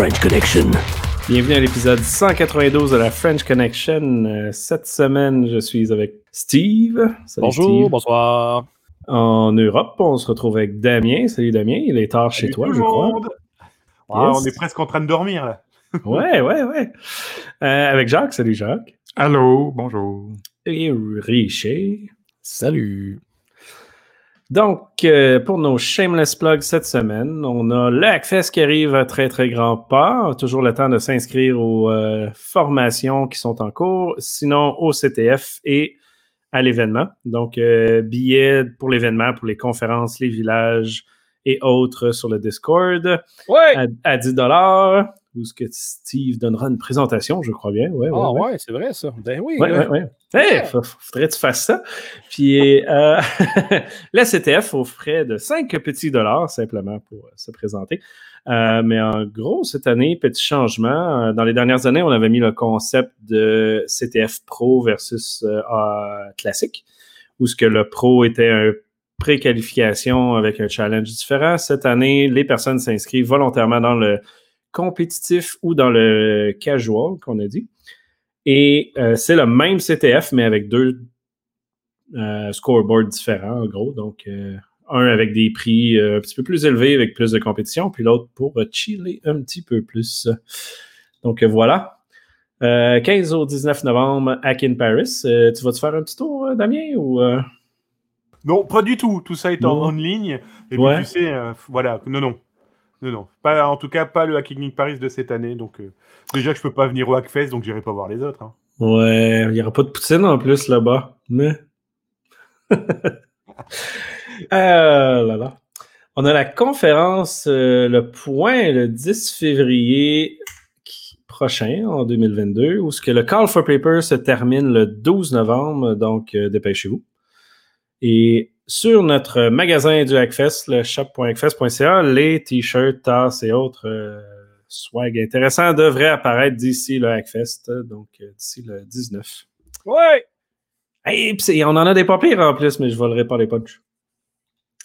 French Connection. Bienvenue à l'épisode 192 de la French Connection. Euh, Cette semaine, je suis avec Steve. Salut, Bonjour, Steve. bonsoir. En Europe, on se retrouve avec Damien. Salut Damien, il est tard chez Salut toi, tout je le crois. monde. Ah, Yes. On est presque en train de dormir là. Ouais, ouais, ouais. Euh, avec Jacques, salut Jacques. Allô, bonjour. Et Richard. Salut. Donc, euh, pour nos shameless plugs cette semaine, on a le Hackfest qui arrive à très, très grand pas. Toujours le temps de s'inscrire aux euh, formations qui sont en cours, sinon au CTF et à l'événement. Donc, euh, billets pour l'événement, pour les conférences, les villages et autres sur le Discord Ouais. à, à 10 où ce que Steve donnera une présentation, je crois bien. Ouais, ouais, Ah ouais. ouais, c'est vrai ça. Ben oui. Ouais, ouais. Hey, fa- faudrait que tu fasses ça. Puis, euh, la CTF offrait de 5 petits dollars simplement pour euh, se présenter. Euh, mais en gros, cette année, petit changement. Euh, Dans les dernières années, on avait mis le concept de CTF Pro versus euh, classique, où ce que le Pro était un préqualification avec un challenge différent. Cette année, les personnes s'inscrivent volontairement dans le compétitif ou dans le casual, qu'on a dit. Et euh, c'est le même CTF, mais avec deux euh, scoreboards différents, en gros. Donc, euh, un avec des prix un petit peu plus élevés, avec plus de compétition, puis l'autre pour chiller un petit peu plus. Donc, voilà. Euh, 15 au 19 novembre, Hack in Paris. Tu vas-te faire un petit tour, Damien, ou... Non, pas du tout. Tout ça est en, ligne. Et Ouais. puis tu sais, voilà, non, non. Non, non. Pas, en tout cas, pas le Hacking Paris de cette année. Donc, euh, déjà que je peux pas venir au Hackfest, donc j'irai pas voir les autres. hein. Ouais, il n'y aura pas de poutine en plus là-bas. Mais. Euh, là, là. On a la conférence euh, Le Point le 10 février prochain, en 2022, où ce que le Call for Paper se termine le 12 novembre, donc dépêchez-vous. Et sur notre magasin du Hackfest, le shop.hackfest.ca, les t-shirts, tasses et autres euh, swag intéressants devraient apparaître d'ici le Hackfest, donc euh, d'ici le 19. Ouais. Hey, c'est- on en a des pas pires en plus, mais je volerai pas les punchs.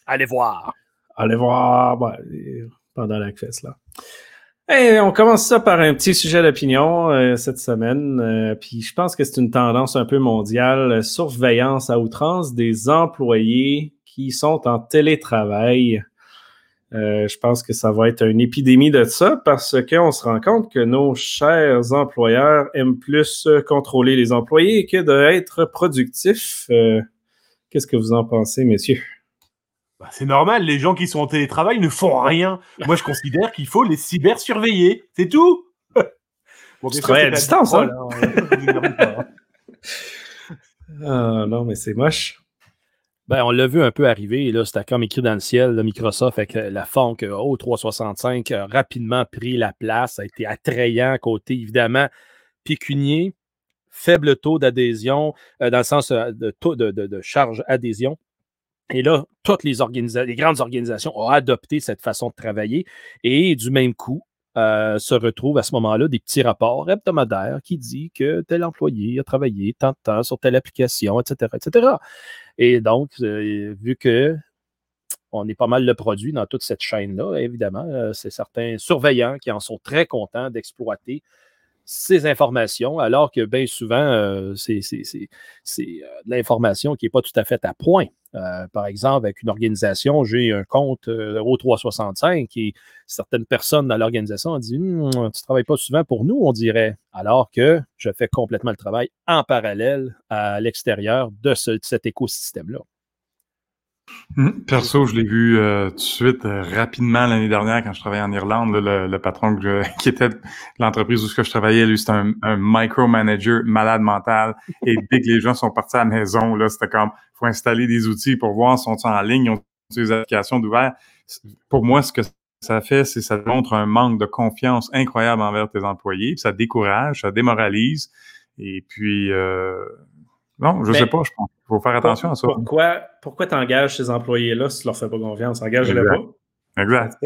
Allez voir. Allez voir ben, euh, pendant la Hackfest, là. On commence ça par un petit sujet d'opinion euh, cette semaine. euh, Puis je pense que c'est une tendance un peu mondiale. euh, surveillance à outrance des employés qui sont en télétravail. Euh, je pense que ça va être une épidémie de ça parce qu'on se rend compte que nos chers employeurs aiment plus contrôler les employés que d'être productifs. Euh, Qu'est-ce que vous en pensez, messieurs? Bah, c'est normal, les gens qui sont en télétravail ne font rien. Moi, je considère qu'il faut les cybersurveiller. C'est tout. Bon, c'est à distance, hein? hein. Hein. Ah non, mais c'est moche. Ben, on l'a vu un peu arriver, là, c'était comme écrit dans le ciel, là, Microsoft avec euh, la fonte au 365 a rapidement pris la place, a été attrayant côté, évidemment, pécunier, faible taux d'adhésion, euh, dans le sens euh, de taux de, de- de charge adhésion. Et là, toutes les, les grandes organisations ont adopté cette façon de travailler et du même coup, euh, se retrouvent à ce moment-là des petits rapports hebdomadaires qui disent que tel employé a travaillé tant de temps sur telle application, etc., etc. Et donc, euh, vu que on est pas mal le produit dans toute cette chaîne-là, évidemment, euh, c'est certains surveillants qui en sont très contents d'exploiter ces informations, alors que bien souvent, euh, c'est euh, de l'information qui n'est pas tout à fait à point. Euh, par exemple, avec une organisation, j'ai un compte euh, au 365 et certaines personnes dans l'organisation ont dit Hum, Tu ne travailles pas souvent pour nous, on dirait. Alors que je fais complètement le travail en parallèle à l'extérieur de cet écosystème-là. Hum, Perso, je l'ai vu euh, tout de suite euh, rapidement l'année dernière quand je travaillais en Irlande. là, le, le patron que je- qui était l'entreprise où je travaillais, lui, c'était un, un micromanager malade mental. Et dès que les gens sont partis à la maison, là, c'était comme faut installer des outils pour voir on est en ligne, ont des applications d'ouvert. Pour moi, ce que ça fait, c'est ça montre un manque de confiance incroyable envers tes employés. ça décourage, ça démoralise. Et puis, euh, non, je Mais- sais pas, je pense qu'il faut faire attention à ça. Pourquoi, pourquoi tu engages ces employés-là si tu leur fais pas confiance? Engage-les pas. Exact.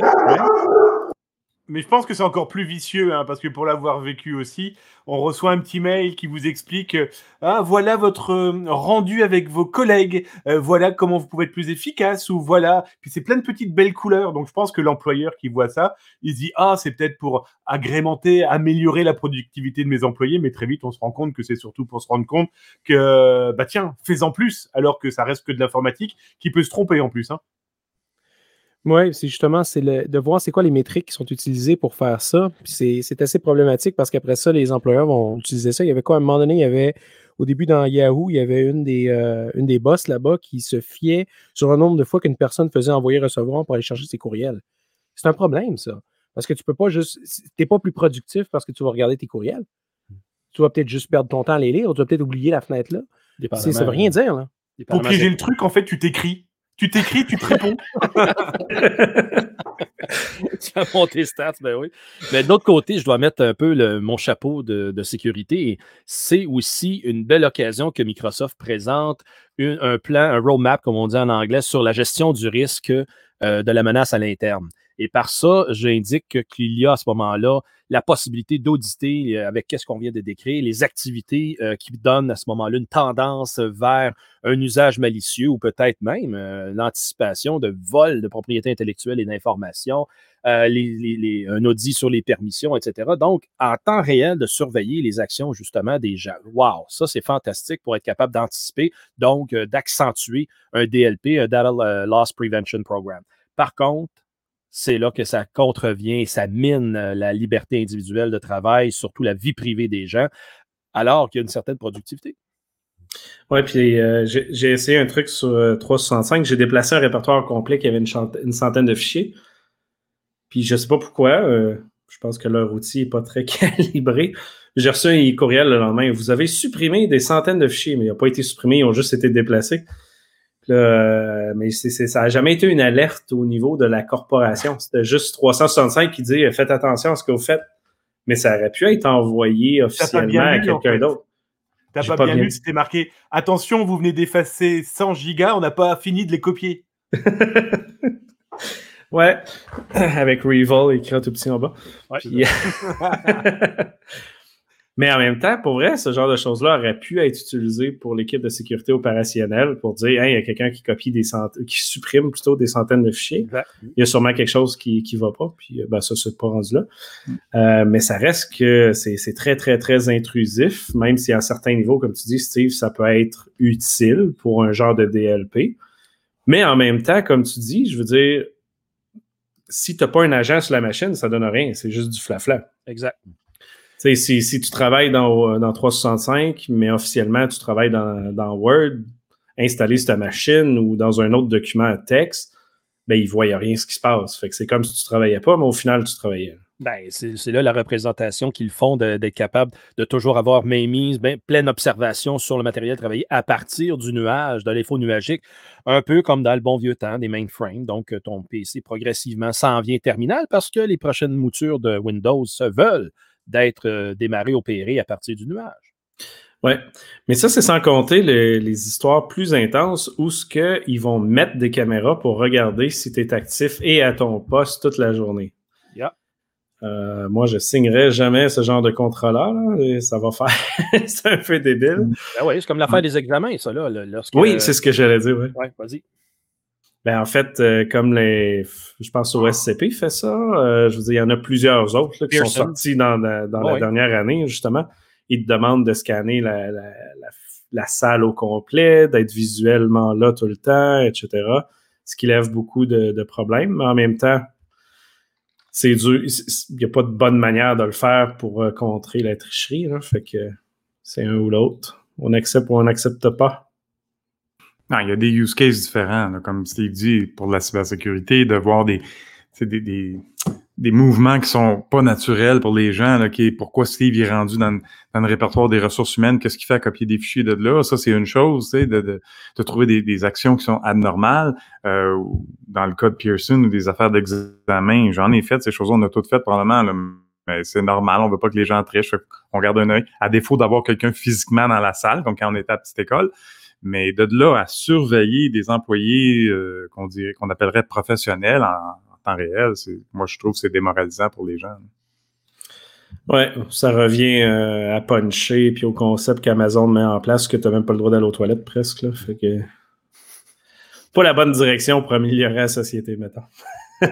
Mais je pense que c'est encore plus vicieux, hein, parce que pour l'avoir vécu aussi, on reçoit un petit mail qui vous explique ah voilà votre euh, rendu avec vos collègues, euh, voilà comment vous pouvez être plus efficace ou voilà. Puis c'est plein de petites belles couleurs. Donc je pense que l'employeur qui voit ça, il se dit ah c'est peut-être pour agrémenter, améliorer la productivité de mes employés, mais très vite on se rend compte que c'est surtout pour se rendre compte que bah tiens fais-en plus alors que ça reste que de l'informatique qui peut se tromper en plus. Hein. Oui, c'est justement c'est de voir c'est quoi les métriques qui sont utilisées pour faire ça. C'est assez problématique parce qu'après ça, les employeurs vont utiliser ça. Il y avait quoi? À un moment donné, il y avait au début dans Yahoo, il y avait une des, euh, une des boss là-bas qui se fiait sur un nombre de fois qu'une personne faisait envoyer recevoir pour aller chercher ses courriels. C'est un problème, ça. Parce que tu peux pas juste. Tu n'es pas plus productif parce que tu vas regarder tes courriels. Tu vas peut-être juste perdre ton temps à les lire, ou tu vas peut-être oublier la fenêtre là. Ça veut rien dire, là. Pour piéger le truc, en fait, tu t'écris. Tu t'écris, tu te réponds. tu vas monter stats, ben oui. Mais de l'autre côté, je dois mettre un peu mon chapeau de, sécurité. C'est aussi une belle occasion que Microsoft présente un plan, un roadmap, comme on dit en anglais, sur la gestion du risque euh, de la menace à l'interne. Et par ça, j'indique qu'il y a à ce moment-là la possibilité d'auditer euh, avec qu'est-ce qu'on vient de décrire, les activités euh, qui donnent à ce moment-là une tendance vers un usage malicieux ou peut-être même euh, l'anticipation de vol de propriété intellectuelle et d'informations, un audit sur les permissions, etc. Donc, en temps réel, de surveiller les actions justement des gens. Wow, ça c'est fantastique pour être capable d'anticiper, donc d'accentuer un DLP, un Data Loss Prevention Program. Par contre, c'est là que ça contrevient, ça mine euh, la liberté individuelle de travail, surtout la vie privée des gens, alors qu'il y a une certaine productivité. Oui, puis euh, j'ai essayé un truc sur 365. Euh, j'ai déplacé un répertoire complet qui avait une, centaine de fichiers. Puis je ne sais pas pourquoi. je pense que leur outil n'est pas très calibré. J'ai reçu un courriel le lendemain. Vous avez supprimé des centaines de fichiers, mais ils n'ont pas été supprimés, ils ont juste été déplacés. Euh, mais ça n'a jamais été une alerte au niveau de la corporation. C'était juste 365 qui dit faites attention à ce que vous faites. Mais ça aurait pu être envoyé officiellement à quelqu'un d'autre. T'as pas, pas, bien, lu, c'était marqué Attention, vous venez d'effacer 100 gigas, on n'a pas fini de les copier. ouais, avec Revol écrit tout petit en bas. Ouais, Mais en même temps, pour vrai, ce genre de choses-là aurait pu être utilisé pour l'équipe de sécurité opérationnelle pour dire, il y a quelqu'un qui copie des centaines, qui supprime plutôt des centaines de fichiers. Il y a sûrement quelque chose qui ne va pas, puis ben, ça, c'est pas rendu là. Mm. Euh, mais ça reste que c'est très, très, très intrusif, même si à certains niveaux, comme tu dis, Steve, ça peut être utile pour un genre de DLP. Mais en même temps, comme tu dis, je veux dire, si tu n'as pas un agent sur la machine, ça donne rien. C'est juste du flafla. Exact si, si tu travailles dans, dans 365, mais officiellement tu travailles dans, Word, installé sur ta machine ou dans un autre document texte, ben, ils ne voient rien ce qui se passe. C'est comme si tu ne travaillais pas, mais au final, tu travaillais. Ben, c'est là la représentation qu'ils font d'être capable de toujours avoir mainmise, ben, pleine observation sur le matériel travaillé à partir du nuage, de l'info nuagique, un peu comme dans le bon vieux temps des mainframes. Donc, ton PC progressivement s'en vient terminal parce que les prochaines moutures de Windows se veulent d'être euh, démarré, opéré à partir du nuage. Oui, mais ça, c'est sans compter les, histoires plus intenses où ce qu'ils vont mettre des caméras pour regarder si tu es actif et à ton poste toute la journée. Yeah. Euh, moi, je signerais jamais ce genre de contrat-là. Ça va faire. c'est un peu débile. Ben oui, c'est comme l'affaire des examens, ça. Là, oui, c'est ce que j'allais dire. Oui, ouais, vas-y. Ben, en fait, euh, comme les. Je pense au SCP fait ça. Euh, je veux dire, il y en a plusieurs autres qui sont sortis dans, la dernière année, justement. Ils te demandent de scanner la, salle au complet, d'être visuellement là tout le temps, etc. Ce qui lève beaucoup de, problèmes. Mais en même temps, c'est dur. Il n'y a pas de bonne manière de le faire pour euh, contrer la tricherie. fait que c'est un ou l'autre. On accepte ou on n'accepte pas. Non, il y a des use cases différents, comme Steve dit, pour la cybersécurité, de voir des, des, des, des, mouvements qui sont pas naturels pour les gens. Là, qui, pourquoi Steve est rendu dans, dans, le répertoire des ressources humaines, qu'est-ce qu'il fait à copier des fichiers de là? Ça, c'est une chose, de, de, de trouver des, des, actions qui sont anormales. Euh, dans le cas de Pearson ou des affaires d'examen, j'en ai fait ces choses-là, on a toutes faites probablement. Là, mais c'est normal, on veut pas que les gens trichent, on garde un œil, à défaut d'avoir quelqu'un physiquement dans la salle, comme quand on était à petite école. Mais de là à surveiller des employés euh, qu'on dirait qu'on appellerait professionnels en, temps réel, moi, je trouve que c'est démoralisant pour les gens. Ouais, ça revient euh, à puncher puis au concept qu'Amazon met en place que tu n'as même pas le droit d'aller aux toilettes presque. Là, fait que pas la bonne direction pour améliorer la société, mettons.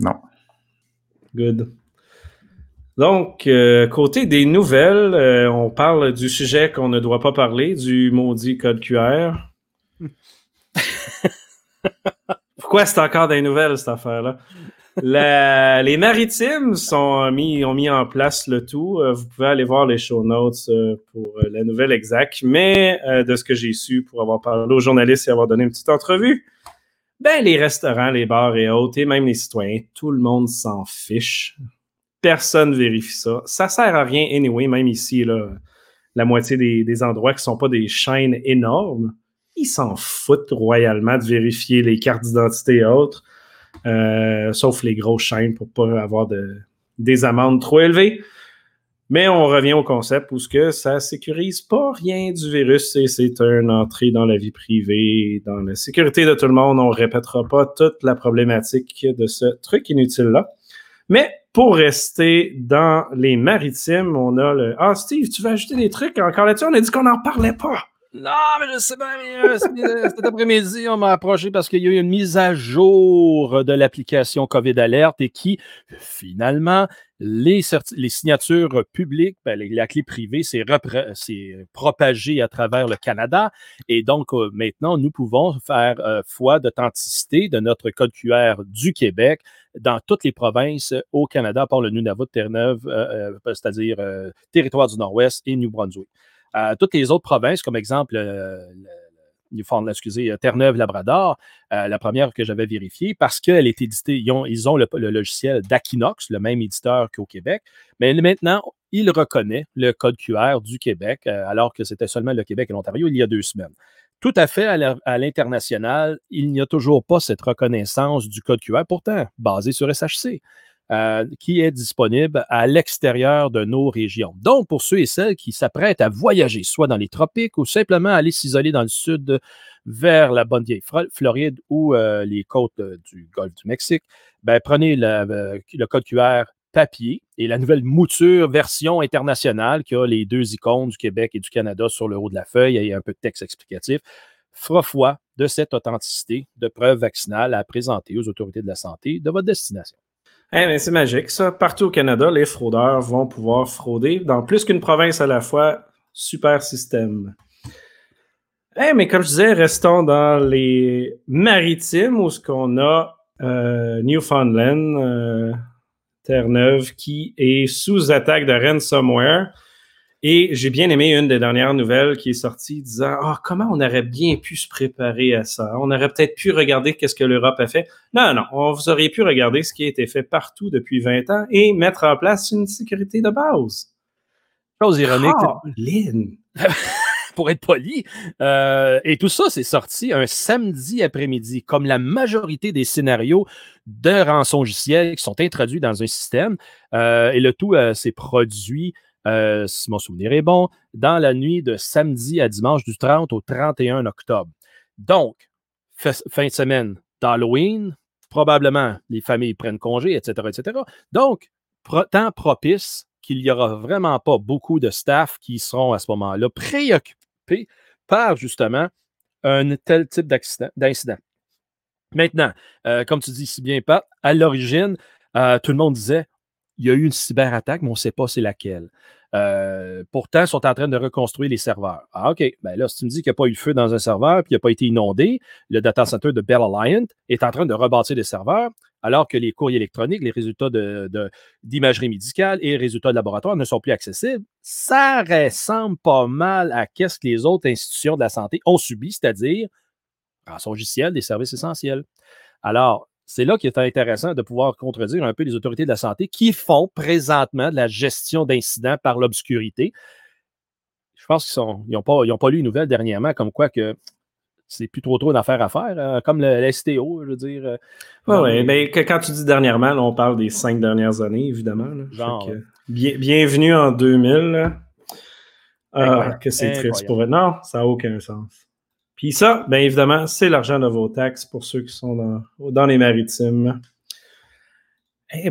non. Good. Donc, euh, côté des nouvelles, euh, on parle du sujet qu'on ne doit pas parler, du maudit code QR. Pourquoi c'est encore des nouvelles, cette affaire-là? les maritimes sont mis, ont mis en place le tout. Euh, vous pouvez aller voir les show notes pour la nouvelle exacte. Mais de ce que j'ai su pour avoir parlé aux journalistes et avoir donné une petite entrevue, ben, les restaurants, les bars et autres, et même les citoyens, tout le monde s'en fiche. Personne vérifie ça. Ça sert à rien anyway, même ici, là, la moitié des, endroits qui sont pas des chaînes énormes, ils s'en foutent royalement de vérifier les cartes d'identité et autres, euh, sauf les grosses chaînes pour pas avoir de, des amendes trop élevées. Mais on revient au concept où que ça sécurise pas rien du virus et c'est une entrée dans la vie privée, dans la sécurité de tout le monde. On répétera pas toute la problématique de ce truc inutile-là. Mais pour rester dans les maritimes, on a le Ah, Steve, tu vas ajouter des trucs encore là-dessus? On a dit qu'on n'en parlait pas. Non, mais je sais bien, cet après-midi, on m'a approché parce qu'il y a eu une mise à jour de l'application COVID Alert et qui, finalement, les, les signatures publiques, ben, la clé privée s'est propagée à travers le Canada. Et donc, euh, maintenant, nous pouvons faire euh, foi d'authenticité de notre code QR du Québec dans toutes les provinces au Canada, par le Nunavut, Terre-Neuve, euh, c'est-à-dire territoire du Nord-Ouest et New Brunswick toutes les autres provinces, comme exemple euh, excusez, euh, Terre-Neuve, Labrador, euh, la première que j'avais vérifiée, parce qu'elle est éditée, ils ont, ils ont le, logiciel d'Aquinox, le même éditeur qu'au Québec, mais maintenant, il reconnaît le code QR du Québec, alors que c'était seulement le Québec et l'Ontario il y a deux semaines. Tout à fait à l'international, il n'y a toujours pas cette reconnaissance du code QR, pourtant basé sur SHC. Euh, qui est disponible à l'extérieur de nos régions. Donc, pour ceux et celles qui s'apprêtent à voyager, soit dans les tropiques ou simplement aller s'isoler dans le sud vers la bonne vieille Floride ou euh, les côtes euh, du golfe du Mexique, ben, prenez le, code QR papier et la nouvelle mouture version internationale qui a les deux icônes du Québec et du Canada sur le haut de la feuille et un peu de texte explicatif fera foi de cette authenticité de preuve vaccinale à présenter aux autorités de la santé de votre destination. Eh c'est magique, ça. Partout au Canada, les fraudeurs vont pouvoir frauder dans plus qu'une province à la fois. Super système. Eh, mais comme je disais, restons dans les maritimes où ce qu'on a euh, Newfoundland, euh, Terre-Neuve, qui est sous attaque de ransomware. Et j'ai bien aimé une des dernières nouvelles qui est sortie disant Ah, comment on aurait bien pu se préparer à ça? On aurait peut-être pu regarder qu'est-ce que l'Europe a fait. Non, non, on vous aurait pu regarder ce qui a été fait partout depuis 20 ans et mettre en place une sécurité de base. Chose ironique. Oh, Lynn. pour être poli. Euh, et tout ça, c'est sorti un samedi après-midi, comme la majorité des scénarios de rançongiciels qui sont introduits dans un système. Euh, et le tout euh, s'est produit si mon souvenir est bon, dans la nuit de samedi à dimanche du 30 au 31 octobre. Donc, fin de semaine d'Halloween, probablement les familles prennent congé, etc., etc. Donc, temps propice qu'il n'y aura vraiment pas beaucoup de staff qui seront à ce moment-là préoccupés par justement un tel type d'incident. Maintenant, euh, comme tu dis si bien, pas, à l'origine, euh, tout le monde disait il y a eu une cyberattaque, mais on ne sait pas c'est laquelle. Euh, pourtant, ils sont en train de reconstruire les serveurs. Ah, OK. Ben là, si tu me dis qu'il n'y a pas eu de feu dans un serveur puis il n'a pas été inondé, le data center de Bell Alliant est en train de rebâtir des serveurs, alors que les courriers électroniques, les résultats d'imagerie médicale et les résultats de laboratoire ne sont plus accessibles, ça ressemble pas mal à ce que les autres institutions de la santé ont subi, c'est-à-dire rançon logiciel des services essentiels. Alors, c'est là qu'il est intéressant de pouvoir contredire un peu les autorités de la santé qui font présentement de la gestion d'incidents par l'obscurité. Je pense qu'ils n'ont pas, pas lu une nouvelle dernièrement comme quoi que c'est plus trop trop d'affaires à faire, hein, comme le, STO, je veux dire. Oui, euh, oui, mais quand tu dis dernièrement, on parle des cinq dernières années, évidemment. bienvenue en 2000. Ah, que c'est triste pour eux. Non, ça n'a aucun sens. Puis ça, bien évidemment, c'est l'argent de vos taxes pour ceux qui sont dans, dans les maritimes.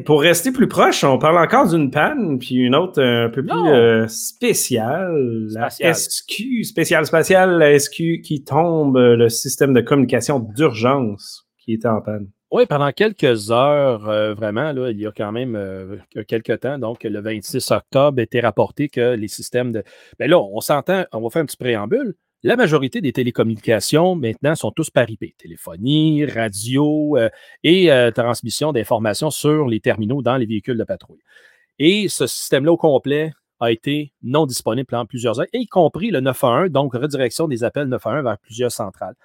Pour rester plus proche, on parle encore d'une panne, puis une autre un peu plus euh, spéciale, la SQ, spéciale spatiale, la SQ qui tombe, euh, le système de communication d'urgence qui était en panne. Oui, pendant quelques heures, euh, vraiment, là, il y a quand même quelques temps, donc le 26 octobre, était rapporté que les systèmes de. Ben là, on s'entend, on va faire un petit préambule. La majorité des télécommunications maintenant sont tous par IP, téléphonie, radio euh, et euh, transmission d'informations sur les terminaux dans les véhicules de patrouille. Et ce système-là au complet a été non disponible pendant plusieurs heures, y compris le 911, donc redirection des appels 911 vers plusieurs centrales.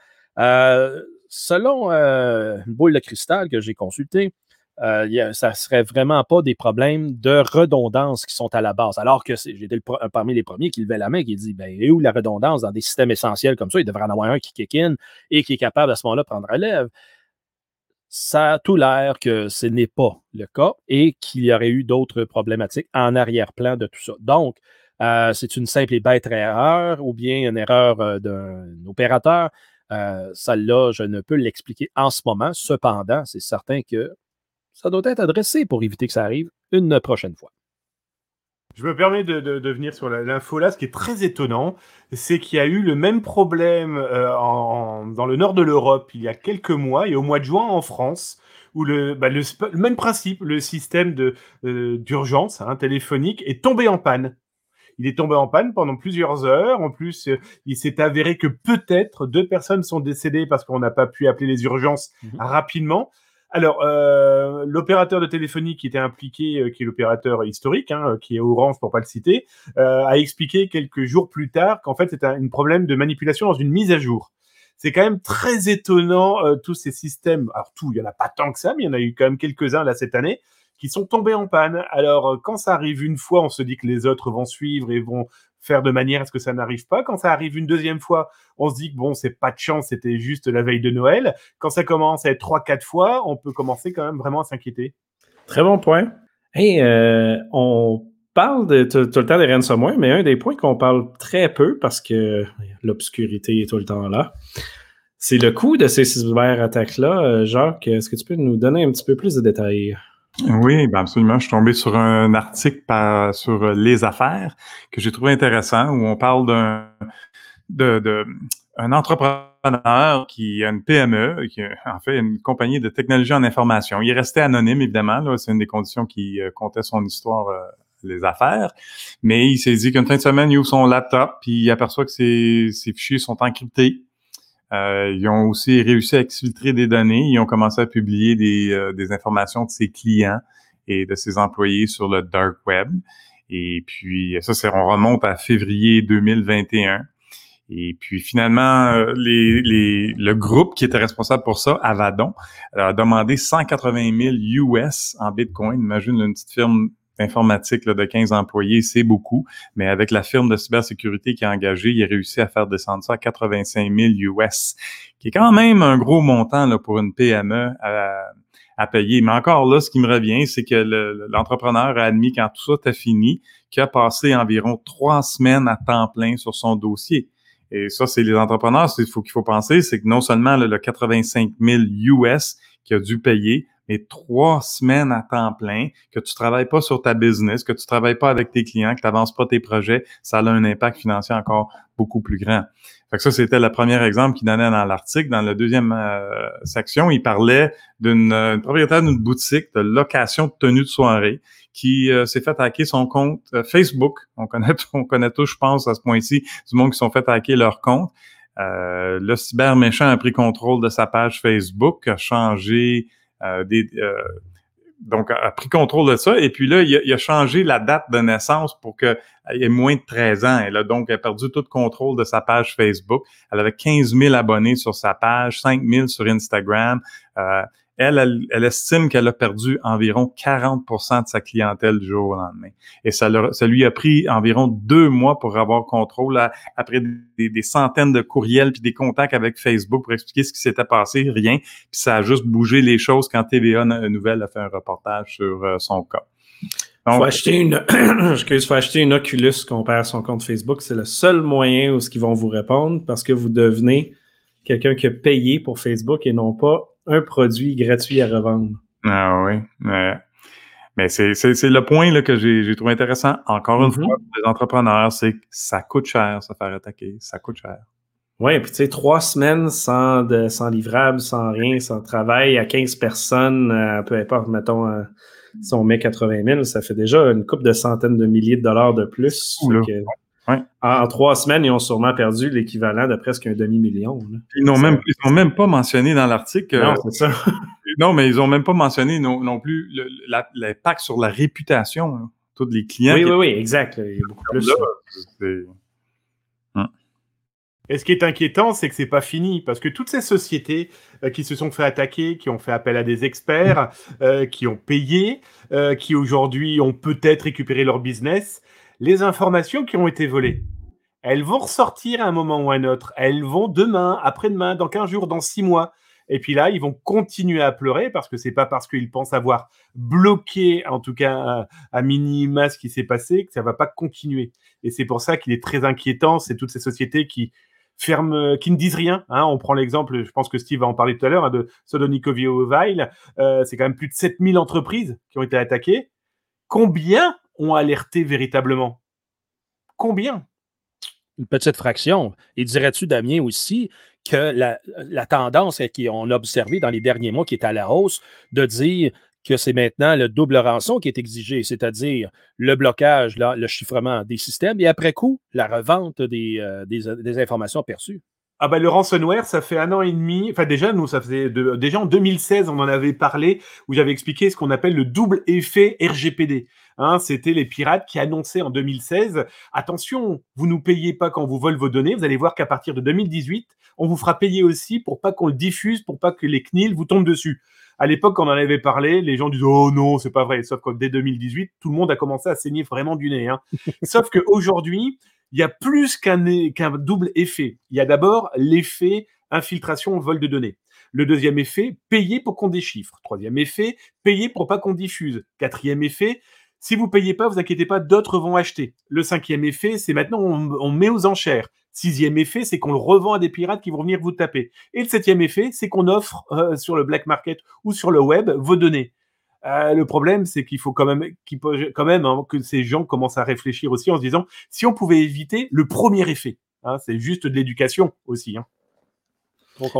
Euh, selon une boule de cristal que j'ai consultée, euh, ça ne serait vraiment pas des problèmes de redondance qui sont à la base. Alors que j'étais parmi les premiers qui levait la main qui dit ben, et où la redondance dans des systèmes essentiels comme ça? Il devrait en avoir un qui kick in et qui est capable à ce moment-là de prendre relève. Ça a tout l'air que ce n'est pas le cas et qu'il y aurait eu d'autres problématiques en arrière-plan de tout ça. Donc, euh, c'est une simple et bête erreur ou bien une erreur euh, d'un opérateur? Celle-là, je ne peux l'expliquer en ce moment. Cependant, c'est certain que ça doit être adressé pour éviter que ça arrive une prochaine fois. Je me permets de, venir sur l'info là. Ce qui est très étonnant, c'est qu'il y a eu le même problème euh, dans le nord de l'Europe il y a quelques mois et au mois de juin en France, où le, bah, même principe, le système euh, d'urgence hein, téléphonique est tombé en panne. Il est tombé en panne pendant plusieurs heures. En plus, euh, il s'est avéré que peut-être deux personnes sont décédées parce qu'on n'a pas pu appeler les urgences mmh rapidement. Alors, euh, l'opérateur de téléphonie qui était impliqué, euh, qui est l'opérateur historique, hein, qui est Orange pour pas le citer, euh, a expliqué quelques jours plus tard qu'en fait c'était un, problème de manipulation dans une mise à jour. C'est quand même très étonnant tous ces systèmes. Alors tout, il y en a pas tant que ça, mais il y en a eu quand même quelques-uns là cette année qui sont tombés en panne. Alors quand ça arrive une fois, on se dit que les autres vont suivre et vont faire de manière à ce que ça n'arrive pas. Quand ça arrive une deuxième fois, on se dit que bon, c'est pas de chance, c'était juste la veille de Noël. Quand ça commence à être trois, quatre fois, on peut commencer quand même vraiment à s'inquiéter. Très bon point. Hey, euh, on parle de tout, le temps des ransomware, mais un des points qu'on parle très peu parce que l'obscurité est tout le temps là, c'est le coût de ces cyberattaques-là. Euh, Jacques, est-ce que tu peux nous donner un petit peu plus de détails? Oui, ben absolument. Je suis tombé sur un article sur les affaires que j'ai trouvé intéressant où on parle d'un de, entrepreneur qui a une PME, qui a en fait une compagnie de technologie en information. Il est resté anonyme, évidemment. C'est une des conditions qui euh, comptait son histoire, euh, les affaires. Mais il s'est dit qu'une fin de semaine, il ouvre son laptop, puis il aperçoit que ses, ses fichiers sont encryptés. Euh, ils ont aussi réussi à exfiltrer des données. Ils ont commencé à publier des, euh, des, informations de ses clients et de ses employés sur le dark web. Et puis, ça, on remonte à février 2021. Et puis finalement, euh, le groupe qui était responsable pour ça, Avadon, a demandé 180 000 US en Bitcoin. Imagine une petite firme informatique de 15 employés, c'est beaucoup, mais avec la firme de cybersécurité qui a engagé, il a réussi à faire descendre ça à 85 000 US, qui est quand même un gros montant là, pour une PME à, à payer. Mais encore là, ce qui me revient, c'est que l'entrepreneur a admis quand tout ça était fini, qu'il a passé environ trois semaines à temps plein sur son dossier. Et ça, c'est les entrepreneurs, il faut qu'il faut penser, c'est que non seulement le 85 000 US qu'il a dû payer, mais trois semaines à temps plein, que tu travailles pas sur ta business, que tu travailles pas avec tes clients, que tu n'avances pas tes projets, ça a un impact financier encore beaucoup plus grand. Fait que ça, c'était le premier exemple qu'il donnait dans l'article. Dans la deuxième euh, section, il parlait d'une euh, propriétaire d'une boutique de location de tenue de soirée qui euh, s'est fait hacker son compte Facebook. On connaît, on connaît tous, je pense, à ce point-ci, du monde qui sont fait hacker leur compte. le cyber méchant a pris contrôle de sa page Facebook, a changé euh, euh, donc, a pris contrôle de ça. Et puis là, il a, changé la date de naissance pour qu'elle ait moins de 13 ans. Elle a donc perdu tout contrôle de sa page Facebook. Elle avait 15 000 abonnés sur sa page, 5 000 sur Instagram. Euh, elle, elle, estime qu'elle a perdu environ 40% de sa clientèle du jour au lendemain. Et ça, lui a pris environ deux mois pour avoir contrôle après des, centaines de courriels puis des contacts avec Facebook pour expliquer ce qui s'était passé, rien. Puis ça a juste bougé les choses quand TVA Nouvelle a fait un reportage sur euh, son cas. Donc, faut acheter une, excuse, faut acheter une Oculus qu'on perd son compte Facebook. C'est le seul moyen où ce qu'ils vont vous répondre parce que vous devenez quelqu'un qui a payé pour Facebook et non pas un produit gratuit à revendre. Ah oui. Mais c'est le point là, que j'ai trouvé intéressant. Encore une Mhm. fois, pour les entrepreneurs, c'est que ça coûte cher se faire attaquer. Ça coûte cher. Oui, puis tu sais, trois semaines sans, de, sans livrable, sans rien, sans travail, à 15 personnes, euh, peu importe, mettons, euh, si on met 80 000, ça fait déjà une coupe de centaines de milliers de dollars de plus. Ouh que, Ouais. en, en trois semaines, ils ont sûrement perdu l'équivalent de presque un demi-million. Ils n'ont même, ils ont même pas mentionné dans l'article. Non, euh, c'est ça. Non, mais ils ont même pas mentionné non, non plus l'impact sur la réputation. là. Tous les clients. Oui, oui, oui, exact. Il y a beaucoup plus. là, c'est- Et ce qui est inquiétant, c'est que c'est pas fini, parce que toutes ces sociétés euh, qui se sont fait attaquer, qui ont fait appel à des experts, euh, qui ont payé, euh, qui aujourd'hui ont peut-être récupéré leur business, les informations qui ont été volées, elles vont ressortir à un moment ou à un autre. Elles vont demain, après-demain, dans 15 jours, dans 6 mois. Et puis là, ils vont continuer à pleurer parce que c'est pas parce qu'ils pensent avoir bloqué, en tout cas à, minima, ce qui s'est passé, que ça va pas continuer. Et c'est pour ça qu'il est très inquiétant. C'est toutes ces sociétés qui ferment, qui ne disent rien. hein. On prend l'exemple, je pense que Steve va en parler tout à l'heure, hein, de Sodonico-Vile. Euh, c'est quand même plus de 7000 entreprises qui ont été attaquées. Combien ont alerté véritablement Combien? Une petite fraction. Et dirais-tu, Damien, aussi, que la, la tendance qu'on a observée dans les derniers mois, qui est à la hausse, de dire que c'est maintenant le double rançon qui est exigé, c'est-à-dire le blocage, là, le chiffrement des systèmes et après coup, la revente des, euh, des, des informations perçues? Ah bah le ransomware, ça fait un an et demi. Enfin déjà, nous, ça faisait de- déjà en 2016, on en avait parlé, où j'avais expliqué ce qu'on appelle le double effet RGPD. Hein, C'était les pirates qui annonçaient en 2016 attention, vous nous payez pas quand vous volez vos données. Vous allez voir qu'à partir de 2018, on vous fera payer aussi pour pas qu'on le diffuse, pour pas que les CNIL vous tombent dessus. À l'époque, quand on en avait parlé, les gens disaient oh non, c'est pas vrai. Sauf que dès 2018, tout le monde a commencé à saigner vraiment du nez. Hein. Sauf qu'aujourd'hui, il y a plus qu'un qu'un double effet. Il y a d'abord l'effet infiltration, vol de données. Le deuxième effet, payer pour qu'on déchiffre. Troisième effet, payer pour pas qu'on diffuse. Quatrième effet, si vous payez pas, vous inquiétez pas, d'autres vont acheter. Le cinquième effet, c'est maintenant on, on met aux enchères. Sixième effet, c'est qu'on le revend à des pirates qui vont venir vous taper. Et le septième effet, c'est qu'on offre euh, sur le black market ou sur le web vos données. Euh, le problème, c'est qu'il faut quand même, qu'il peut- quand même hein, que ces gens commencent à réfléchir aussi en se disant si on pouvait éviter le premier effet. hein, c'est juste de l'éducation aussi. hein.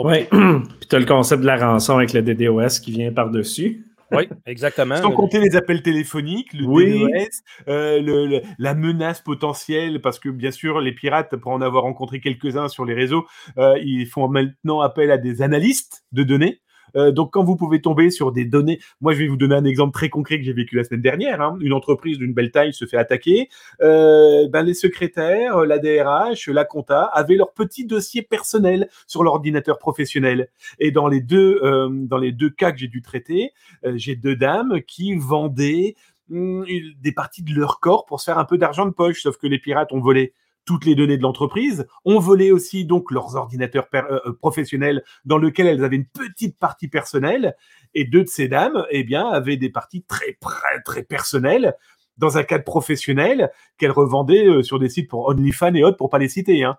Oui. Puis tu as le concept de la rançon avec le DDoS qui vient par-dessus. Oui, exactement. Sans compter les appels téléphoniques, le Oui. DDoS, euh, le- le- la menace potentielle, parce que bien sûr, les pirates, pour en avoir rencontré quelques-uns sur les réseaux, euh, ils font maintenant appel à des analystes de données. Euh, donc, quand vous pouvez tomber sur des données, moi, je vais vous donner un exemple très concret que j'ai vécu la semaine dernière. hein. Une entreprise d'une belle taille se fait attaquer. Euh, ben, les secrétaires, la DRH, la compta avaient leur petit dossier personnel sur l'ordinateur professionnel. Et dans les deux, euh, dans les deux cas que j'ai dû traiter, j'ai deux dames qui vendaient une- des parties de leur corps pour se faire un peu d'argent de poche, sauf que les pirates ont volé toutes les données de l'entreprise, ont volé aussi donc leurs ordinateurs euh, euh, professionnels dans lesquels elles avaient une petite partie personnelle, et deux de ces dames, eh bien, avaient des parties très très, personnelles dans un cadre professionnel qu'elles revendaient euh, sur des sites pour OnlyFans et autres pour pas les citer. hein.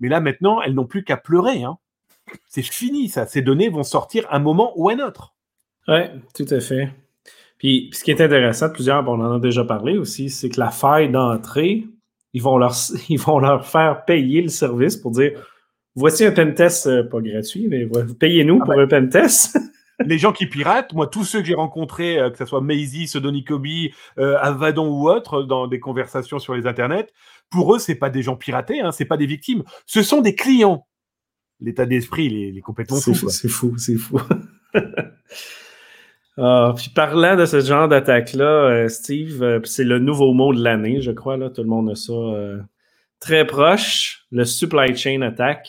Mais là maintenant, elles n'ont plus qu'à pleurer. hein. C'est fini ça. Ces données vont sortir un moment ou un autre. Oui, tout à fait. Puis, ce qui est intéressant, plusieurs, on en a déjà parlé aussi, c'est que la faille d'entrée, ils vont, leur, ils vont leur faire payer le service pour dire voici un pen test, euh, pas gratuit, mais payez-nous Ah pour ben. un pen test. les gens qui piratent, moi, tous ceux que j'ai rencontrés, euh, que ce soit Maisie, Sodonicobi, euh, Avadon ou autres, dans des conversations sur les internets, pour eux, c'est pas des gens piratés, hein, c'est pas des victimes, ce sont des clients. L'état d'esprit, fou. fou, quoi. c'est fou, c'est fou. Ah, puis parlant de ce genre d'attaque-là, euh, Steve, euh, c'est le nouveau mot de l'année, je crois, là, tout le monde a ça euh, très proche, le supply chain attack,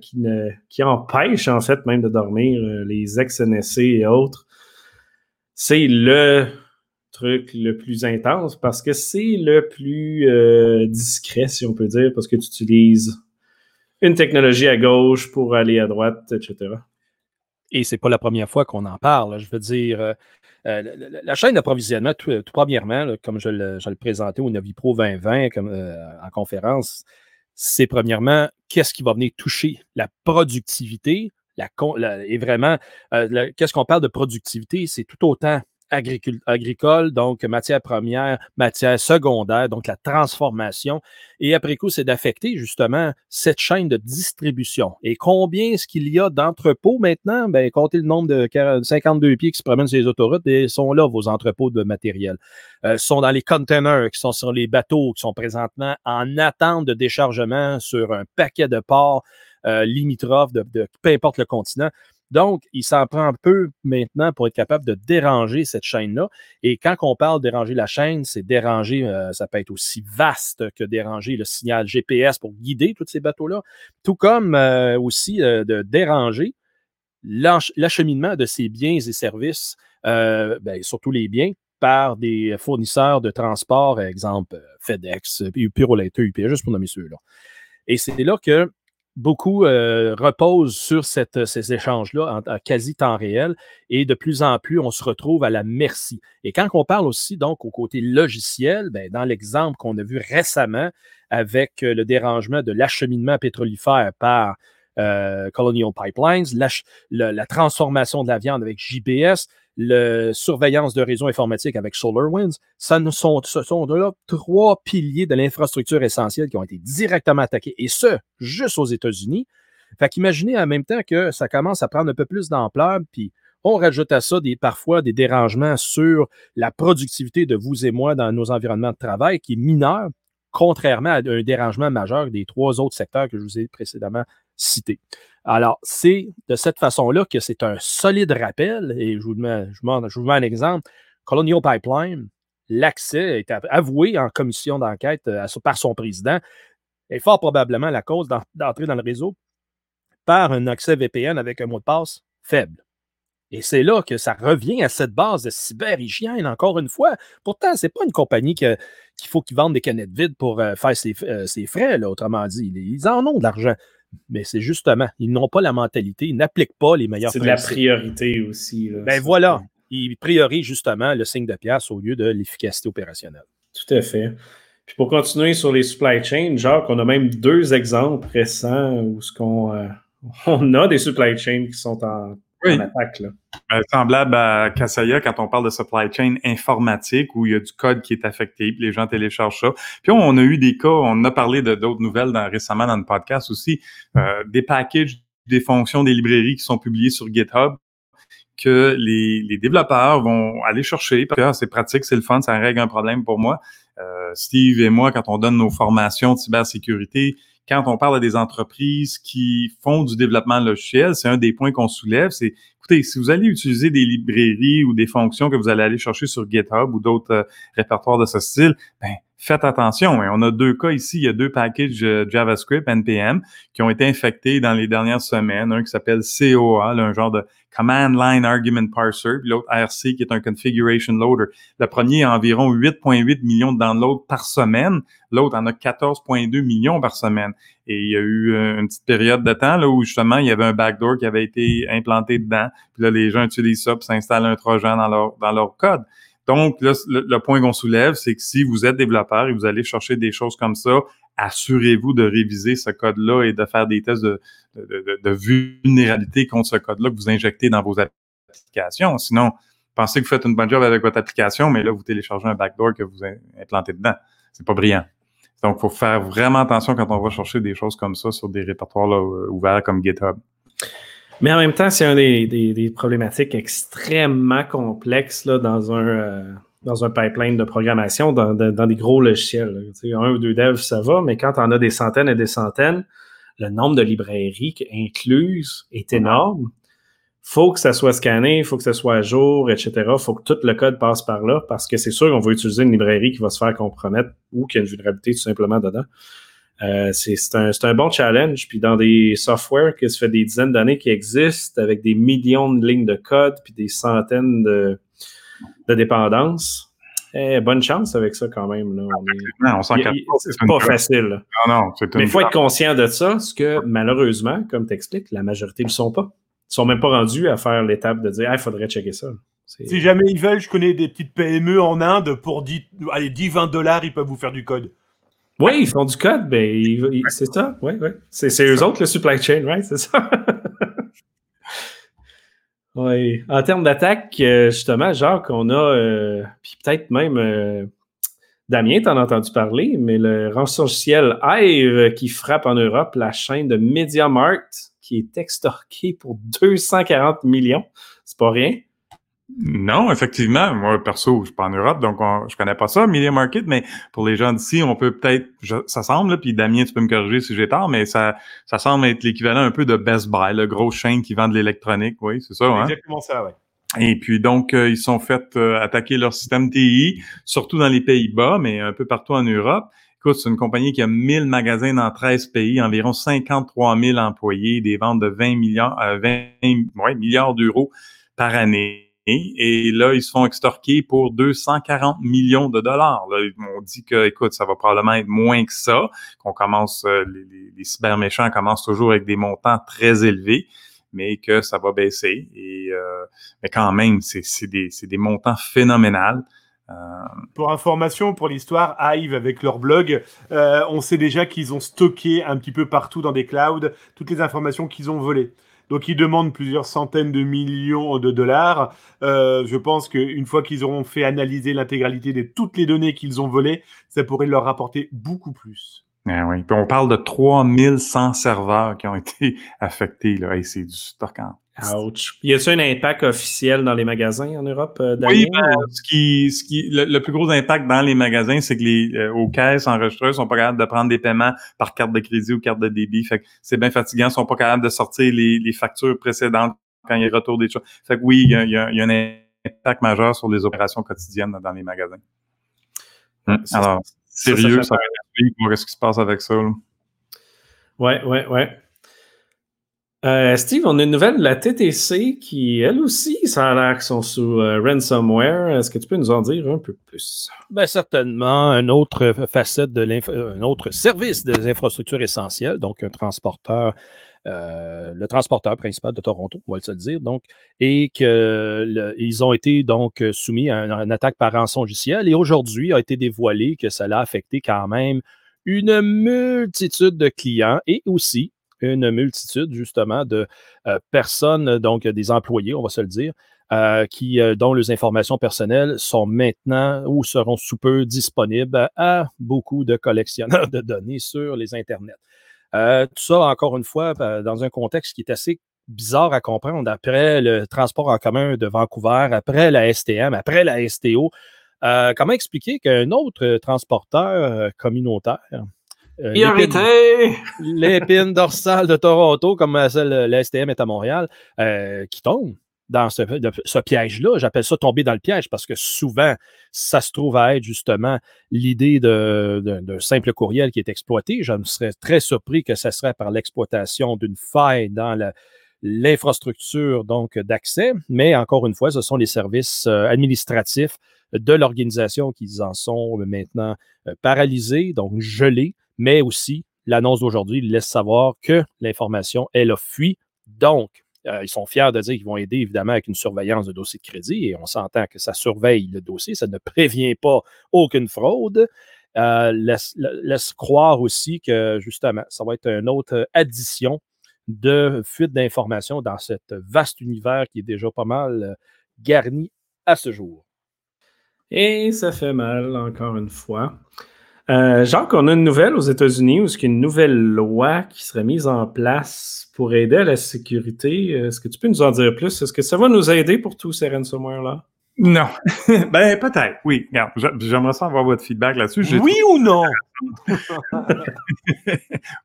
qui, empêche en fait même de dormir les ex-NSC et autres. C'est le truc le plus intense parce que c'est le plus discret, si on peut dire, parce que tu utilises une technologie à gauche pour aller à droite, etc. Et c'est pas la première fois qu'on en parle. Je veux dire, euh, euh, la, chaîne d'approvisionnement, tout, tout premièrement, comme je le, je présentais au Novipro 2020 comme, euh, en conférence, c'est premièrement qu'est-ce qui va venir toucher la productivité. La, et vraiment, euh, qu'est-ce qu'on parle de productivité? C'est tout autant agricole, donc matière première, matière secondaire, donc la transformation. Et après coup, c'est d'affecter justement cette chaîne de distribution. Et combien est-ce qu'il y a d'entrepôts maintenant? Ben, comptez le nombre de 52 pieds qui se promènent sur les autoroutes et sont là, vos entrepôts de matériel. Euh, sont dans les containers, qui sont sur les bateaux, qui sont présentement en attente de déchargement sur un paquet de ports euh, limitrophes de, de peu importe le continent. Donc, il s'en prend peu maintenant pour être capable de déranger cette chaîne-là. Et quand on parle de déranger la chaîne, c'est déranger, euh, ça peut être aussi vaste que déranger le signal GPS pour guider tous ces bateaux-là, tout comme euh, aussi euh, de déranger l'acheminement de ces biens et services, ben, surtout les biens, par des fournisseurs de transport, exemple FedEx, Purolator, UPS, juste pour nommer ceux-là. Et c'est là que beaucoup euh, reposent sur ces échanges-là en, quasi temps réel et de plus en plus, on se retrouve à la merci. Et quand on parle aussi donc au côté logiciel, ben, dans l'exemple qu'on a vu récemment avec euh, le dérangement de l'acheminement pétrolifère par euh, Colonial Pipelines, la, transformation de la viande avec JBS, la surveillance de réseaux informatiques avec SolarWinds, ça ne sont, ce sont là trois piliers de l'infrastructure essentielle qui ont été directement attaqués, et ce, juste aux États-Unis. Fait qu'imaginez en même temps que ça commence à prendre un peu plus d'ampleur, puis on rajoute à ça des, parfois des dérangements sur la productivité de vous et moi dans nos environnements de travail qui est mineur, contrairement à un dérangement majeur des trois autres secteurs que je vous ai précédemment cités. Alors, c'est de cette façon-là que c'est un solide rappel, et je vous, mets, un exemple. Colonial Pipeline, l'accès est avoué en commission d'enquête euh, par son président, est fort probablement la cause d'entrer dans le réseau par un accès VPN avec un mot de passe faible. Et c'est là que ça revient à cette base de cyberhygiène, encore une fois. Pourtant, ce n'est pas une compagnie qu'il faut qu'ils vendent des canettes vides pour euh, faire ses, euh, frais, autrement dit. Ils en ont de l'argent mais c'est justement, ils n'ont pas la mentalité, ils n'appliquent pas les meilleurs C'est de la priorité aussi. ben voilà, ils priorisent justement le signe de pièce au lieu de l'efficacité opérationnelle. Tout à fait. Puis pour continuer sur les supply chains, genre qu'on a même deux exemples récents où ce qu'on euh, on a des supply chains qui sont en oui. Ben, semblable à Kassaya quand on parle de supply chain informatique où il y a du code qui est affecté, puis les gens téléchargent ça. Puis on a eu des cas, on a parlé de d'autres nouvelles dans, récemment dans le podcast aussi, euh, des packages, des fonctions, des librairies qui sont publiées sur GitHub que les, les développeurs vont aller chercher parce que ah, c'est pratique, c'est le fun, ça règle un problème pour moi. Euh, Steve et moi, quand on donne nos formations de cybersécurité, quand on parle à des entreprises qui font du développement logiciel, c'est un des points qu'on soulève. C'est, écoutez, si vous allez utiliser des librairies ou des fonctions que vous allez aller chercher sur GitHub ou d'autres euh, répertoires de ce style, ben, faites attention. Hein. On a deux cas ici. Il y a deux packages euh, JavaScript NPM qui ont été infectés dans les dernières semaines. Un qui s'appelle COA, un genre de Command Line Argument Parser, puis l'autre RC qui est un Configuration Loader. Le premier a environ 8,8 millions de downloads par semaine. L'autre en a 14,2 millions par semaine. Et il y a eu euh, une petite période de temps là, où justement il y avait un backdoor qui avait été implanté dedans. Puis là, les gens utilisent ça pour s'installer un trojan dans leur, dans leur code. Donc, là, le, point qu'on soulève, c'est que si vous êtes développeur et vous allez chercher des choses comme ça, assurez-vous de réviser ce code-là et de faire des tests de, de, vulnérabilité contre ce code-là que vous injectez dans vos applications. Sinon, pensez que vous faites une bonne job avec votre application, mais là, vous téléchargez un backdoor que vous implantez dedans. C'est pas brillant. Donc, il faut faire vraiment attention quand on va chercher des choses comme ça sur des répertoires euh, ouverts comme GitHub. Mais en même temps, c'est un des, problématiques extrêmement complexes là, dans, un, euh, dans un pipeline de programmation, dans, des gros logiciels. Un ou deux devs, ça va, mais quand on a des centaines et des centaines, le nombre de librairies incluses est énorme. Faut que ça soit scanné, il faut que ça soit à jour, etc. Il faut que tout le code passe par là parce que c'est sûr qu'on va utiliser une librairie qui va se faire compromettre ou qui a une vulnérabilité tout simplement dedans. Euh, c'est un, un, bon challenge. Puis dans des softwares qui se fait des dizaines d'années qui existent avec des millions de lignes de code puis des centaines de, de dépendances, eh, bonne chance avec ça quand même. Là. On c'est pas facile. Non, non, Mais il faut être conscient de ça, ce que malheureusement, comme tu expliques, la majorité ne le sont pas. Ils sont même pas rendus à faire l'étape de dire il faudrait checker ça. Si jamais ils veulent, je connais des petites PME en Inde, pour 10, allez, 10 20 dollars, ils peuvent vous faire du code. Oui, ils font du code, mais ben, c'est ça. Oui, oui. C'est eux autres, le supply chain, right? C'est ça. Oui. En termes d'attaque, euh, justement, Jacques, on a, euh, puis peut-être même euh, Damien, t'en as entendu parler, mais le rançongiciel Hive qui frappe en Europe la chaîne de MediaMarkt qui est extorquée pour 240 millions. C'est pas rien. Non, effectivement. Moi, perso, je suis pas en Europe, donc je connais pas ça, Media Market, mais pour les gens d'ici, on peut peut-être, ça semble, là, puis Damien, tu peux me corriger si j'ai tort, mais ça, ça semble être l'équivalent un peu de Best Buy, le gros chaîne qui vend de l'électronique, oui, c'est ça, hein? Exactement ça, oui. Et puis donc, euh, ils sont fait euh, attaquer leur système TI, surtout dans les Pays-Bas, mais un peu partout en Europe. C'est une compagnie qui a 1000 magasins dans 13 pays, environ 53 000 employés, des ventes de 20 milliards, euh, 20 milliards d'euros par année. Et là, ils se font extorquer pour 240 millions de dollars. Là, on dit que, écoute, ça va probablement être moins que ça, qu'on commence, les, les, les cyber méchants commencent toujours avec des montants très élevés mais que ça va baisser. Et, euh, mais quand même, c'est des, des, montants phénoménaux. Euh... Pour information, pour l'histoire, Hive avec leur blog, euh, on sait déjà qu'ils ont stocké un petit peu partout dans des clouds toutes les informations qu'ils ont volées. Donc ils demandent plusieurs centaines de millions de dollars. Euh, je pense qu'une fois qu'ils auront fait analyser l'intégralité de toutes les données qu'ils ont volées, ça pourrait leur rapporter beaucoup plus. Ah oui. On parle de 3100 serveurs qui ont été affectés. Là. c'est du stock. Ouch. Y a-t-il un impact officiel dans les magasins en Europe, euh, Oui, ben, ce qui, ce qui, le, plus gros impact dans les magasins, c'est que les euh, aux caisses enregistreuses sont pas capables de prendre des paiements par carte de crédit ou carte de débit. Fait que c'est bien fatigant. Ils sont pas capables de sortir les, les factures précédentes quand il y a retour des choses. Fait que oui, il y a, y, a, y a, un impact majeur sur les opérations quotidiennes dans les magasins. Hum. Alors, sérieux, ça, qu'est-ce qui se passe avec ça. Là. Ouais, ouais, ouais. Euh, Steve, on a une nouvelle de la TTC qui, elle aussi, ça a l'air sont sous euh, ransomware. Est-ce que tu peux nous en dire un peu plus? Bien, certainement. Un autre facette de un autre service des infrastructures essentielles, donc un transporteur, euh, le transporteur principal de Toronto, on va le dire, donc, et qu'ils ont été donc soumis à une, attaque par rançon. Et aujourd'hui, a été dévoilé que ça a affecté quand même une multitude de clients et aussi une multitude justement de euh, personnes, donc des employés, on va se le dire, euh, qui, euh, dont les informations personnelles sont maintenant ou seront sous peu disponibles à beaucoup de collectionneurs de données sur les internets. tout ça, encore une fois, dans un contexte qui est assez bizarre à comprendre. Après le transport en commun de Vancouver, après la STM, après la STO, comment expliquer qu'un autre transporteur communautaire L'épine dorsale de Toronto, comme celle de STM est à Montréal, euh, qui tombe dans ce, ce piège-là. J'appelle ça tomber dans le piège parce que souvent, ça se trouve à être justement l'idée d'un simple courriel qui est exploité. Je me serais très surpris que ce serait par l'exploitation d'une faille dans l'infrastructure donc d'accès, mais encore une fois, ce sont les services euh, administratifs de l'organisation qui en sont maintenant euh, paralysés, donc gelés mais aussi l'annonce d'aujourd'hui laisse savoir que l'information, elle a fui. Donc, euh, ils sont fiers de dire qu'ils vont aider évidemment avec une surveillance de dossier de crédit et on s'entend que ça surveille le dossier, ça ne prévient pas aucune fraude. Euh, laisse, laisse, croire aussi que justement, ça va être une autre addition de fuite d'informations dans cet vaste univers qui est déjà pas mal euh, garni à ce jour. Et ça fait mal, encore une fois. Euh, Jacques, on a une nouvelle aux États-Unis où il y a une nouvelle loi qui serait mise en place pour aider à la sécurité. Est-ce que tu peux nous en dire plus? Est-ce que ça va nous aider pour tous ces ransomware-là? Non. ben, peut-être, oui. J'aimerais ça avoir votre feedback là-dessus. Oui ou non?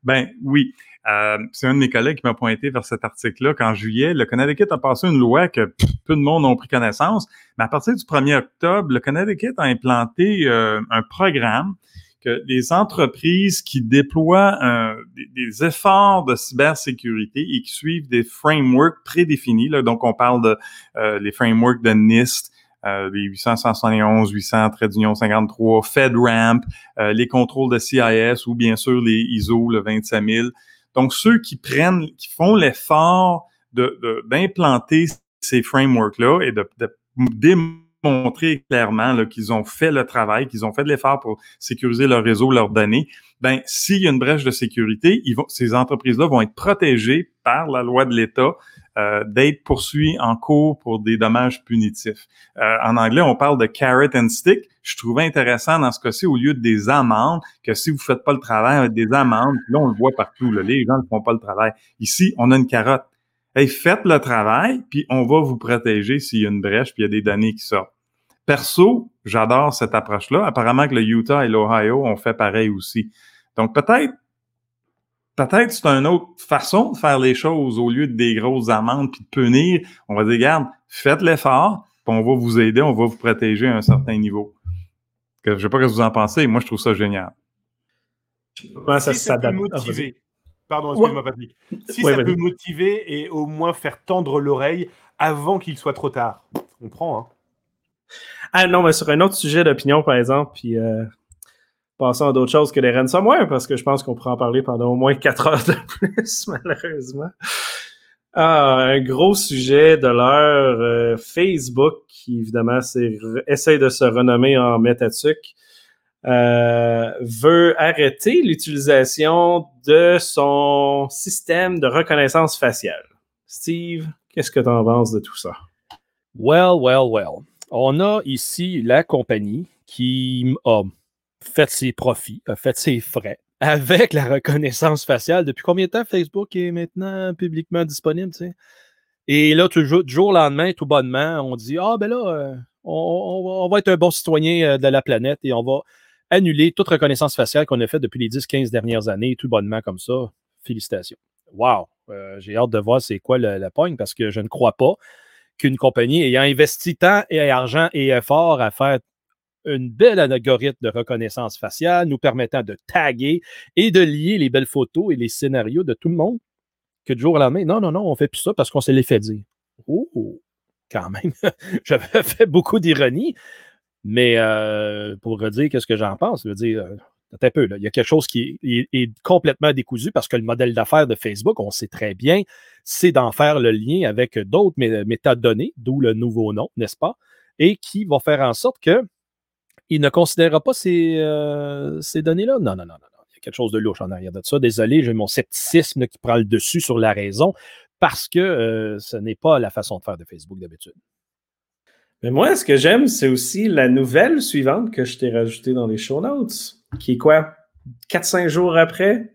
ben, oui. Euh, c'est un de mes collègues qui m'a pointé vers cet article-là qu'en juillet, le Connecticut a passé une loi que peu de monde ont pris connaissance, mais à partir du 1er octobre, le Connecticut a implanté euh, un programme que les entreprises qui déploient des, efforts de cybersécurité et qui suivent des frameworks prédéfinis, là, donc on parle de euh, les frameworks de NIST, euh, les 871, 800, trait d'union 53, FedRAMP, euh, les contrôles de CIS ou bien sûr les ISO, le 27000. Donc, ceux qui prennent, qui font l'effort d'implanter de, ces frameworks-là et de, de démontré clairement qu'ils ont fait le travail, qu'ils ont fait de l'effort pour sécuriser leur réseau, leurs données, ben s'il y a une brèche de sécurité, ils vont, ces entreprises-là vont être protégées par la loi de l'État euh, d'être poursuivies en cours pour des dommages punitifs. Euh, en anglais, on parle de carrot and stick. Je trouvais intéressant dans ce cas-ci, au lieu de des amendes, que si vous faites pas le travail, avec des amendes, là on le voit partout, là, les gens ne font pas le travail. Ici, on a une carotte. Hey, faites le travail, puis on va vous protéger s'il y a une brèche, puis il y a des données qui sortent. Perso, j'adore cette approche-là. Apparemment que le Utah et l'Ohio ont fait pareil aussi. Donc peut-être, peut-être c'est une autre façon de faire les choses au lieu de des grosses amendes puis de punir. On va dire, regarde, faites l'effort, puis on va vous aider, on va vous protéger à un certain niveau. Je ne sais pas ce que vous en pensez. Moi, je trouve ça génial. ça, motiver. Pardon, excuse-moi, Patrick. Si ça peut motiver et au moins faire tendre l'oreille avant qu'il soit trop tard, on prend. Hein. Ah non, mais sur un autre sujet d'opinion, par exemple, puis euh, passons à d'autres choses que les ransomware, parce que je pense qu'on pourra en parler pendant au moins quatre heures de plus, malheureusement. Ah, un gros sujet de l'heure, euh, Facebook, qui évidemment essaie de se renommer en Metatuc, euh, veut arrêter l'utilisation de son système de reconnaissance faciale. Steve, qu'est-ce que tu en penses de tout ça? Well, well, well. On a ici la compagnie qui a fait ses profits, a fait ses frais avec la reconnaissance faciale. Depuis combien de temps Facebook est maintenant publiquement disponible? Et là, toujours, du jour au lendemain, tout bonnement, on dit Ah, ben là, euh, on, va être un bon citoyen euh, de la planète et on va annuler toute reconnaissance faciale qu'on a faite depuis les 10-15 dernières années, tout bonnement comme ça. Félicitations. Wow! Euh, j'ai hâte de voir c'est quoi la, pogne parce que je ne crois pas qu'une compagnie ayant investi tant et argent et effort à faire une belle algorithme de reconnaissance faciale nous permettant de taguer et de lier les belles photos et les scénarios de tout le monde, que du jour au lendemain, non, non, non, on fait plus ça parce qu'on s'est les fait dire. Oh, quand même, j'avais fait beaucoup d'ironie, mais euh, pour redire qu'est-ce que j'en pense, je veux dire, euh, un peu, il y a quelque chose qui est, complètement décousu parce que le modèle d'affaires de Facebook, on sait très bien, c'est d'en faire le lien avec d'autres métadonnées, d'où le nouveau nom, n'est-ce pas? Et qui vont faire en sorte que il ne considérera pas ces, euh, ces données-là. Non, non, non, non, Il y a quelque chose de louche en arrière de ça. Désolé, j'ai mon scepticisme qui prend le dessus sur la raison parce que ce n'est pas la façon de faire de Facebook d'habitude. Mais moi, ce que j'aime, c'est aussi la nouvelle suivante que je t'ai rajoutée dans les show notes, qui est quoi? 4-5 jours après?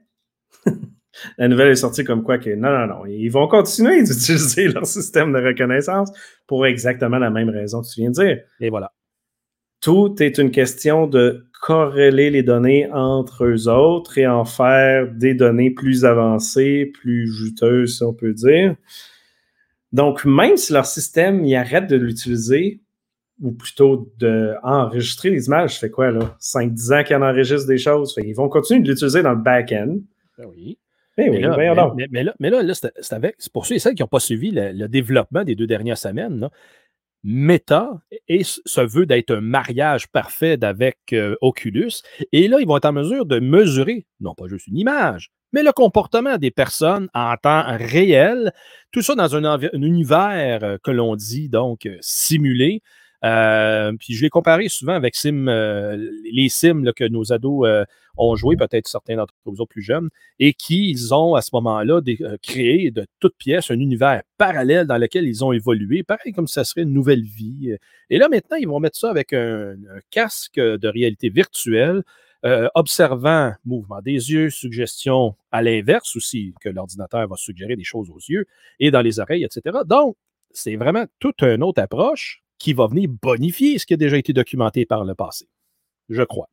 la nouvelle est sortie comme quoi que non, non, non, ils vont continuer d'utiliser leur système de reconnaissance pour exactement la même raison que tu viens de dire. Et voilà. Tout est une question de corréler les données entre eux autres et en faire des données plus avancées, plus juteuses, si on peut dire. Donc, même si leur système, il arrête de l'utiliser, ou plutôt d'enregistrer les images, ça fait quoi, là? 5-10 ans qu'ils enregistrent des choses. ils vont continuer de l'utiliser dans le back-end. Ben oui. Ben mais, là, mais, là, mais, là, c'est avec. C'est pour ceux et celles qui n'ont pas suivi le, développement des deux dernières semaines. Meta et se veut d'être un mariage parfait avec euh, Oculus. Et là, ils vont être en mesure de mesurer, non pas juste une image, mais le comportement des personnes en temps réel, tout ça dans un, univers euh, que l'on dit donc euh, simulé. Euh, puis je l'ai comparé souvent avec les sims que nos ados ont joué, peut-être certains d'entre vous autres plus jeunes, et qui ils ont à ce moment-là créé de toutes pièces un univers parallèle dans lequel ils ont évolué, pareil comme ça serait une nouvelle vie. Et là maintenant, ils vont mettre ça avec un casque de réalité virtuelle euh, observant mouvement des yeux, suggestion à l'inverse aussi, que l'ordinateur va suggérer des choses aux yeux et dans les oreilles, etc. Donc, c'est vraiment toute une autre approche qui va venir bonifier ce qui a déjà été documenté par le passé, je crois.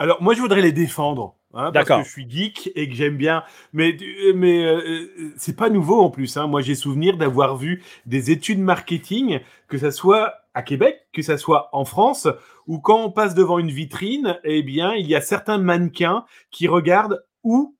Alors, moi, je voudrais les défendre. Hein, parce que je suis geek et que j'aime bien. Mais, mais euh, c'est pas nouveau en plus. Hein. Moi, j'ai souvenir d'avoir vu des études marketing, que ce soit à Québec, que ce soit en France, où quand on passe devant une vitrine, eh bien, il y a certains mannequins qui regardent où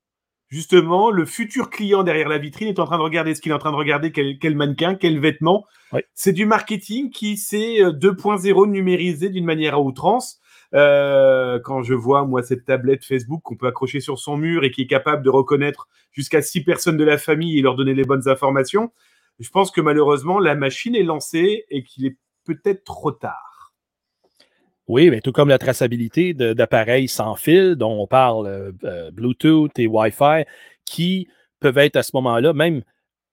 justement le futur client derrière la vitrine est en train de regarder ce qu'il est en train de regarder, quel, mannequin, quel vêtement? C'est du marketing qui s'est 2.0 euh, numérisé d'une manière à outrance. Euh, quand je vois, moi, cette tablette Facebook qu'on peut accrocher sur son mur et qui est capable de reconnaître jusqu'à six personnes de la famille et leur donner les bonnes informations, je pense que malheureusement, la machine est lancée et qu'il est peut-être trop tard. Oui, mais tout comme la traçabilité d'appareils sans fil, dont on parle euh, euh, Bluetooth et Wi-Fi, qui peuvent être à ce moment-là, même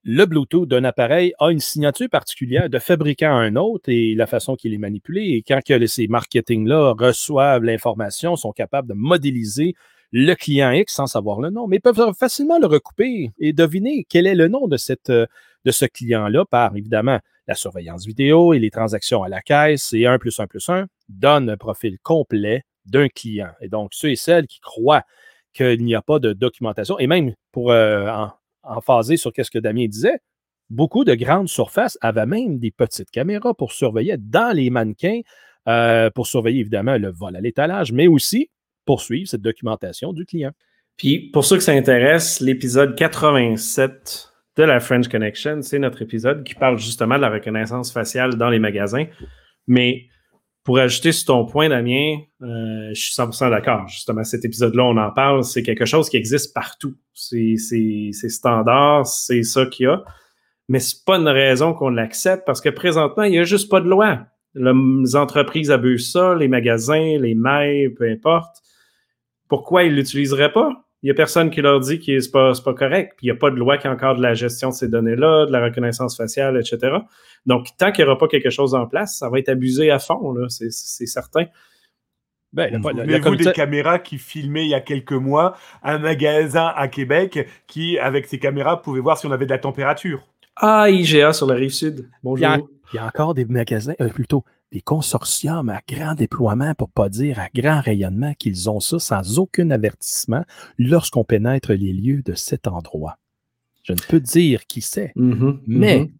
le Bluetooth d'un appareil a une signature particulière de fabricant à un autre et la façon qu'il est manipulé. Et quand que ces marketing-là reçoivent l'information, sont capables de modéliser le client X sans savoir le nom, mais peuvent facilement le recouper et deviner quel est le nom de, de ce client-là par, évidemment, la surveillance vidéo et les transactions à la caisse. Et 1 plus 1 plus 1 donne un profil complet d'un client. Et donc, ceux et celles qui croient qu'il n'y a pas de documentation, et même pour euh, en, phaser sur ce que Damien disait, beaucoup de grandes surfaces avaient même des petites caméras pour surveiller dans les mannequins, euh, pour surveiller évidemment le vol à l'étalage, mais aussi poursuivre cette documentation du client. Puis, pour ceux que ça intéresse, l'épisode 87 de la French Connection, c'est notre épisode qui parle justement de la reconnaissance faciale dans les magasins. Mais pour ajouter sur ton point, Damien, euh, je suis 100% d'accord. Justement, cet épisode-là, on en parle, c'est quelque chose qui existe partout. C'est standard, c'est ça qu'il y a. Mais c'est pas une raison qu'on l'accepte parce que présentement, il n'y a juste pas de loi. Les entreprises abusent ça, les magasins, les mails, peu importe. Pourquoi ils l'utiliseraient pas? Il n'y a personne qui leur dit que ce n'est pas, pas, correct. Puis il n'y a pas de loi qui a encore de la gestion de ces données-là, de la reconnaissance faciale, etc. Donc, tant qu'il n'y aura pas quelque chose en place, ça va être abusé à fond, c'est certain. Ben, vous des caméras qui filmaient il y a quelques mois un magasin à Québec qui, avec ses caméras, pouvait voir si on avait de la température? Ah, IGA sur la rive sud. Bonjour. Il y a, encore des magasins, euh, plutôt des consortiums à grand déploiement, pour pas dire à grand rayonnement, qu'ils ont ça sans aucun avertissement lorsqu'on pénètre les lieux de cet endroit. Je ne peux dire qui c'est, mm-hmm, mais mm-hmm.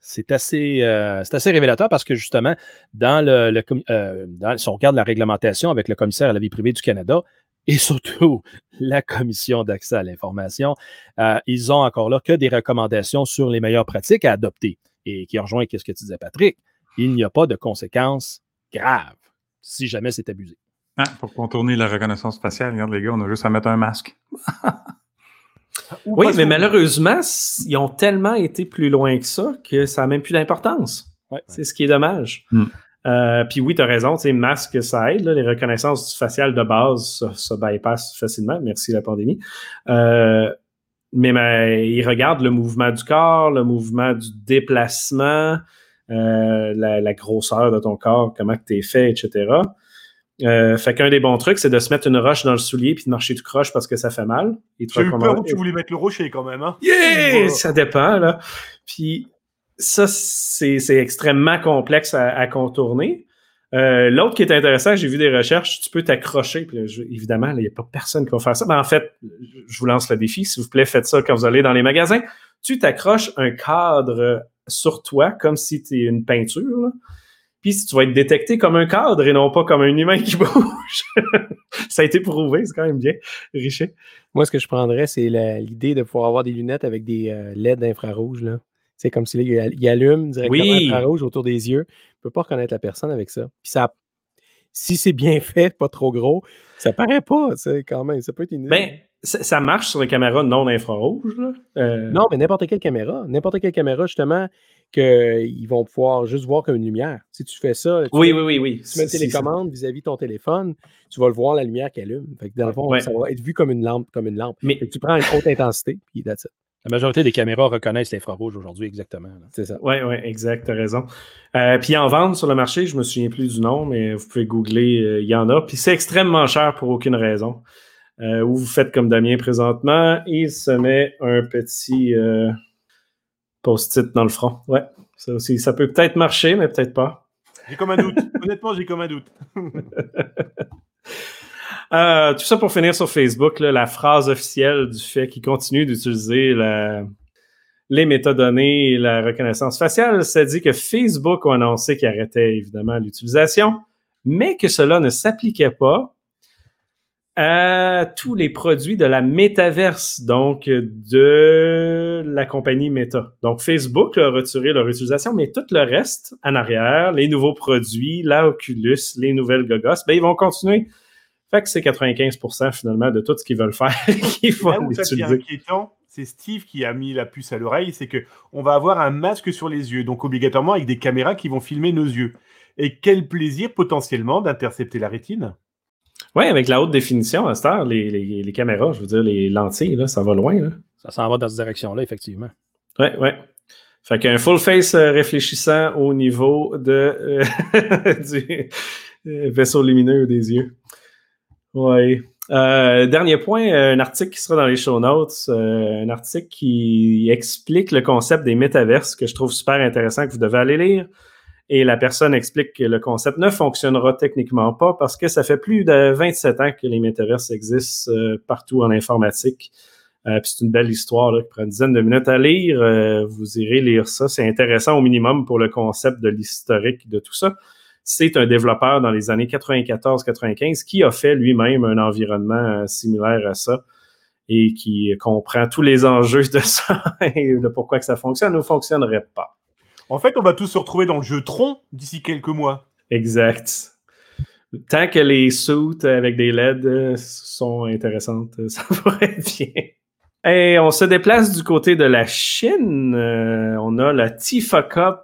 c'est assez, euh, assez révélateur parce que justement, dans le, euh, si on regarde la réglementation avec le commissaire à la vie privée du Canada, et surtout la commission d'accès à l'information, euh, ils ont encore là que des recommandations sur les meilleures pratiques à adopter. Et qui rejoint ce que tu disais, Patrick? Il n'y a pas de conséquences graves si jamais c'est abusé. Ah, pour contourner la reconnaissance faciale, regarde les gars, on a juste à mettre un masque. oui, mais malheureusement, ils ont tellement été plus loin que ça que ça n'a même plus d'importance. C'est ce qui est dommage. Hmm. Euh, puis oui, tu as raison, masque, ça aide. les reconnaissances faciales de base ça, bypass facilement. Merci la pandémie. Euh, mais, mais ils regardent le mouvement du corps, le mouvement du déplacement, euh, la, grosseur de ton corps, comment tu es fait, etc. Euh, fait qu'un des bons trucs, c'est de se mettre une roche dans le soulier puis de marcher tout croche parce que ça fait mal. J'ai eu peur tu voulais mettre le rocher quand même. Hein? Yeah! Ça dépend, là. Puis ça, c'est extrêmement complexe à, contourner. Euh, l'autre qui est intéressant, j'ai vu des recherches, tu peux t'accrocher. Évidemment, il n'y a pas personne qui va faire ça. Mais en fait, je vous lance le défi. S'il vous plaît, faites ça quand vous allez dans les magasins. Tu t'accroches un cadre sur toi comme si tu es une peinture. Puis si tu vas être détecté comme un cadre et non pas comme un humain qui bouge. ça a été prouvé, c'est quand même bien, Richer. Moi, ce que je prendrais, c'est l'idée de pouvoir avoir des lunettes avec des euh, LED infrarouges. C'est comme s'il il allume directement oui. infrarouge autour des yeux. Tu ne peux pas reconnaître la personne avec ça. Puis ça, si c'est bien fait, pas trop gros, ça paraît pas, quand même. Ça peut être une ben, ça, marche sur les caméras non infrarouges. Euh, non, mais n'importe quelle caméra. N'importe quelle caméra, justement, qu'ils vont pouvoir juste voir comme une lumière. Si tu fais ça, tu oui, oui, oui, oui. Tu mets une télécommande vis-à-vis de ton téléphone, tu vas le voir, la lumière qui allume. Fait que dans le fond, ça va être vu comme une lampe. Comme une lampe. Mais tu prends une haute intensité, puis that's La majorité des caméras reconnaissent l'infrarouge aujourd'hui, exactement. C'est ça. Oui, oui, exact, tu as raison. Euh, puis en vente sur le marché, je me souviens plus du nom, mais vous pouvez googler, euh, il y en a. Puis c'est extrêmement cher pour aucune raison. Euh, ou vous faites comme Damien présentement, il se met un petit euh, post-it dans le front. Ouais, ça aussi, ça peut peut-être marcher, mais peut-être pas. J'ai comme un doute. Honnêtement, j'ai comme un doute. Euh, tout ça pour finir sur Facebook, la phrase officielle du fait qu'il continue d'utiliser les métadonnées et la reconnaissance faciale, ça dit que Facebook a annoncé qu'il arrêtait évidemment l'utilisation, mais que cela ne s'appliquait pas à tous les produits de la métaverse, donc de la compagnie Meta. Donc Facebook a retiré leur utilisation, mais tout le reste en arrière, les nouveaux produits, la Oculus, les nouvelles gogos, ben ils vont continuer. Fait que c'est 95 finalement de tout ce qu'ils veulent faire. C'est Steve qui a mis la puce à l'oreille, c'est que on va avoir un masque sur les yeux, donc obligatoirement avec des caméras qui vont filmer nos yeux. Et quel plaisir potentiellement d'intercepter la rétine. Oui, avec la haute définition, à cette heure, les, les, caméras, je veux dire, les lentilles, là, ça va loin. Là. Ça s'en va dans cette direction-là, effectivement. Oui, oui. Fait qu'un full face euh, réfléchissant au niveau de, euh, du vaisseau lumineux des yeux. Oui. Euh, dernier point, un article qui sera dans les show notes, un article qui explique le concept des métaverses que je trouve super intéressant que vous devez aller lire. Et la personne explique que le concept ne fonctionnera techniquement pas parce que ça fait plus de 27 ans que les métaverses existent partout en informatique. Euh, c'est une belle histoire qui prend une dizaine de minutes à lire. Euh, vous irez lire ça. C'est intéressant au minimum pour le concept de l'historique de tout ça. C'est un développeur dans les années 94-95 qui a fait lui-même un environnement euh, similaire à ça et qui comprend tous les enjeux de ça et de pourquoi que ça fonctionne ou ne fonctionnerait pas. En fait, on va tous se retrouver dans le jeu Tron d'ici quelques mois. Exact. Tant que les suits avec des LED sont intéressantes, ça pourrait être bien. Et on se déplace du côté de la Chine. Euh, on a la Tifa Cup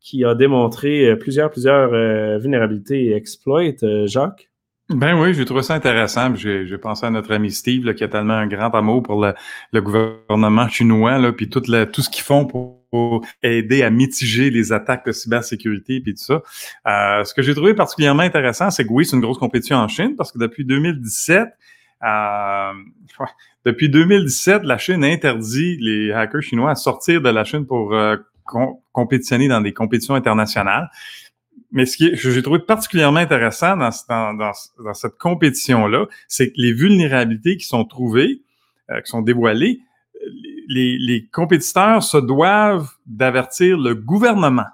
qui a démontré euh, plusieurs, plusieurs euh, vulnérabilités et exploits. Jacques? Ben oui, j'ai trouvé ça intéressant. J'ai pensé à notre ami Steve qui a tellement un grand amour pour le, gouvernement chinois, là, puis tout, tout ce qu'ils font pour, aider à mitiger les attaques de cybersécurité puis tout ça. ce que j'ai trouvé particulièrement intéressant, c'est que oui, c'est une grosse compétition en Chine parce que depuis 2017, euh, depuis 2017, la Chine interdit les hackers chinois à sortir de la Chine pour euh, compétitionner dans des compétitions internationales. Mais ce que j'ai trouvé particulièrement intéressant dans, dans, cette compétition-là, c'est que les vulnérabilités qui sont trouvées, euh, qui sont dévoilées, les, les compétiteurs se doivent d'avertir le gouvernement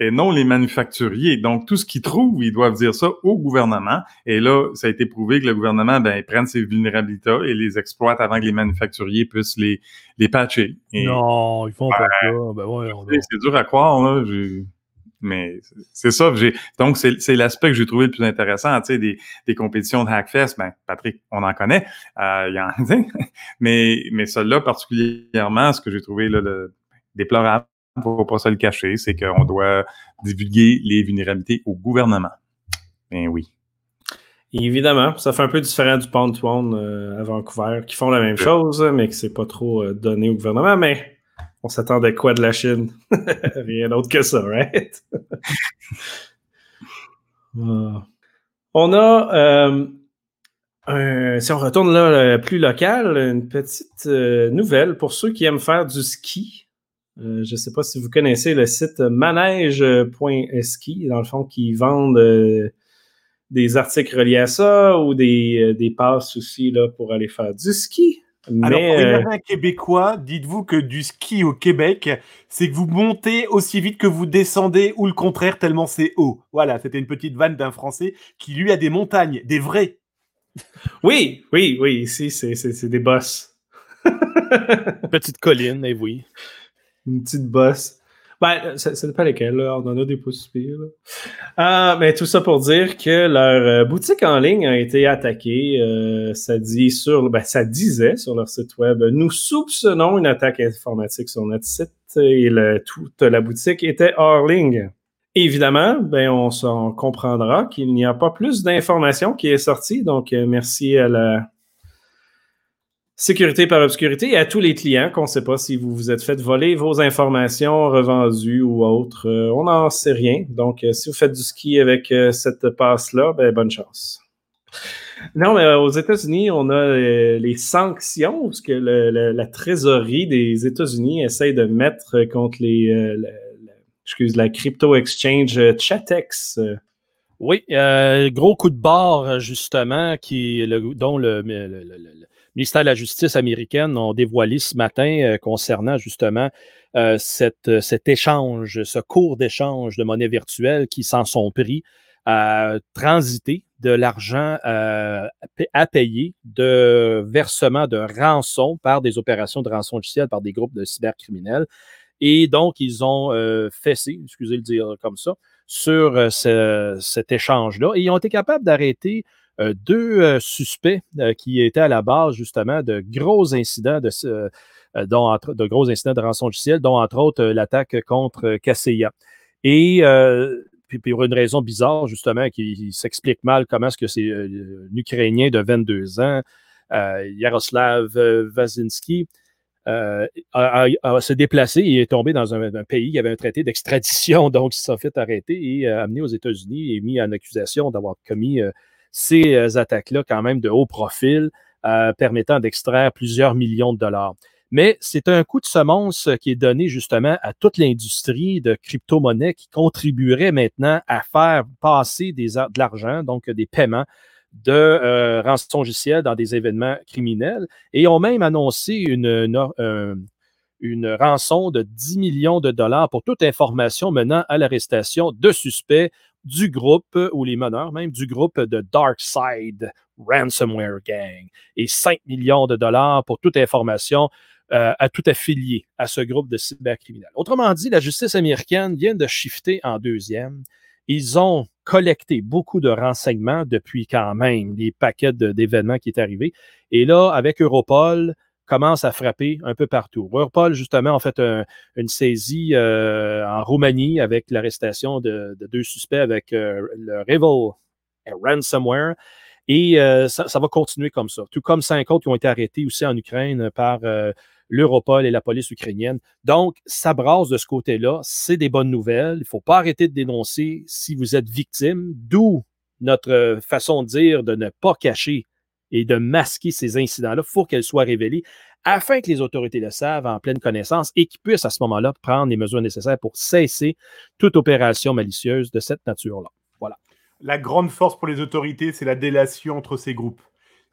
et non les manufacturiers. Donc, tout ce qu'ils trouvent, ils doivent dire ça au gouvernement. Et là, ça a été prouvé que le gouvernement, ben, prenne ces vulnérabilités et les exploite avant que les manufacturiers puissent les, les patcher. non, ils font pas ça. Ben ouais, c'est dur à croire, là. Mais c'est ça. Donc, c'est l'aspect que j'ai trouvé le plus intéressant. Tu sais, des, des compétitions de Hackfest, ben, Patrick, on en connaît. Euh, il y en mais, mais celle-là, particulièrement, ce que j'ai trouvé là, le, déplorable, ne faut pas se le cacher, c'est qu'on doit divulguer les vulnérabilités au gouvernement. Ben oui. Évidemment, ça fait un peu différent du Pound euh, à Vancouver, qui font la même chose, mais que c'est pas trop euh, donné au gouvernement. Mais on s'attendait quoi de la Chine? Rien d'autre que ça, right? Ah. On a, euh, si on retourne là plus local, une petite nouvelle pour ceux qui aiment faire du ski. Euh, je ne sais pas si vous connaissez le site manège.ski, dans le fond, qui vendent euh, des articles reliés à ça ou des, euh, des passes aussi pour aller faire du ski. Alors, pour les marins québécois, dites-vous que du ski au Québec, c'est que vous montez aussi vite que vous descendez ou le contraire, tellement c'est haut. Voilà, c'était une petite vanne d'un Français qui, lui, a des montagnes, des vrais. Oui, oui, oui, ici, c'est des bosses. Petite colline, et eh oui une petite bosse. Ben, ça, ça dépend lesquels, là. on en a des possibles. Euh, mais tout ça pour dire que leur euh, boutique en ligne a été attaquée. Euh, ça dit sur, ben, ça disait sur leur site web, nous soupçonnons une attaque informatique sur notre site et toute la boutique était hors ligne. Évidemment, ben, on, on comprendra qu'il n'y a pas plus d'informations qui est sortie. Donc, merci à la, sécurité par obscurité et à tous les clients qu'on ne sait pas si vous vous êtes fait voler vos informations revendues ou autres. Euh, on n'en sait rien. Donc, euh, si vous faites du ski avec euh, cette passe-là, ben, bonne chance. Non, mais aux États-Unis, on a les sanctions, parce que la trésorerie des États-Unis essaye de mettre contre les, excuse, la crypto exchange Chatex. Oui, gros coup de barre, justement, qui, le, dont le ministère de la Justice américaine ont dévoilé ce matin euh, concernant justement euh, cette, cet échange, ce cours d'échange de monnaie virtuelle qui s'en sont pris à transiter de l'argent euh, à payer de versement de rançon par des opérations de rançon logicielle par des groupes de cybercriminels. Et donc, ils ont fessé, excusez le dire comme ça, sur cet échange-là. Et ils ont été capables d'arrêter euh, deux euh, suspects euh, qui étaient à la base justement de gros incidents de, dont, de gros incidents de rançon logiciel, dont entre autres l'attaque contre Kaseya. Et puis pour une raison bizarre, justement, qui s'explique mal comment est-ce que c'est un Ukrainien de 22 ans, Yaroslav Vazinski, euh, a, se déplacé et est tombé dans un, pays qui avait un traité d'extradition, donc il s'est fait arrêter et euh, amené aux États-Unis et mis en accusation d'avoir commis euh, ces attaques-là quand même de haut profil, permettant d'extraire plusieurs millions de dollars. Mais c'est un coup de semence qui est donné justement à toute l'industrie de crypto-monnaie qui contribuerait maintenant à faire passer de l'argent, donc des paiements de euh, rançon dans des événements criminels et ont même annoncé une, rançon de 10 millions de dollars pour toute information menant à l'arrestation de suspects du groupe, ou les meneurs même, du groupe de Darkside Ransomware Gang et 5 millions de dollars pour toute information euh, à tout affilié à ce groupe de cybercriminels. Autrement dit, la justice américaine vient de shifter en deuxième. Ils ont collecté beaucoup de renseignements depuis quand même les paquets d'événements qui est arrivé. Et là, avec Europol, commence à frapper un peu partout. Europol, justement, a fait une saisie euh, en Roumanie avec l'arrestation de, deux suspects avec euh, le Revel Ransomware. Et euh, ça, ça, va continuer comme ça. Tout comme cinq autres qui ont été arrêtés aussi en Ukraine par l'Europol et la police ukrainienne. Donc, ça brasse de ce côté-là. C'est des bonnes nouvelles. Il ne faut pas arrêter de dénoncer si vous êtes victime, d'où notre façon de dire de ne pas cacher et de masquer ces incidents-là. Faut qu'elles soient révélées afin que les autorités le savent en pleine connaissance et qu'ils puissent à ce moment-là prendre les mesures nécessaires pour cesser toute opération malicieuse de cette nature-là. Voilà. La grande force pour les autorités, c'est la délation entre ces groupes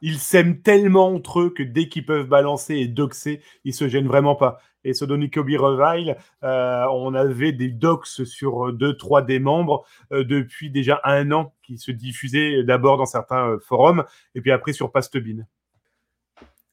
ils s'aiment tellement entre eux que dès qu'ils peuvent balancer et doxer, ils se gênent vraiment pas. Et ce Kobe Revile, euh, on avait des dox sur deux, trois des membres euh, depuis déjà un an qui se diffusaient d'abord dans certains euh, forums et puis après sur Pastebin.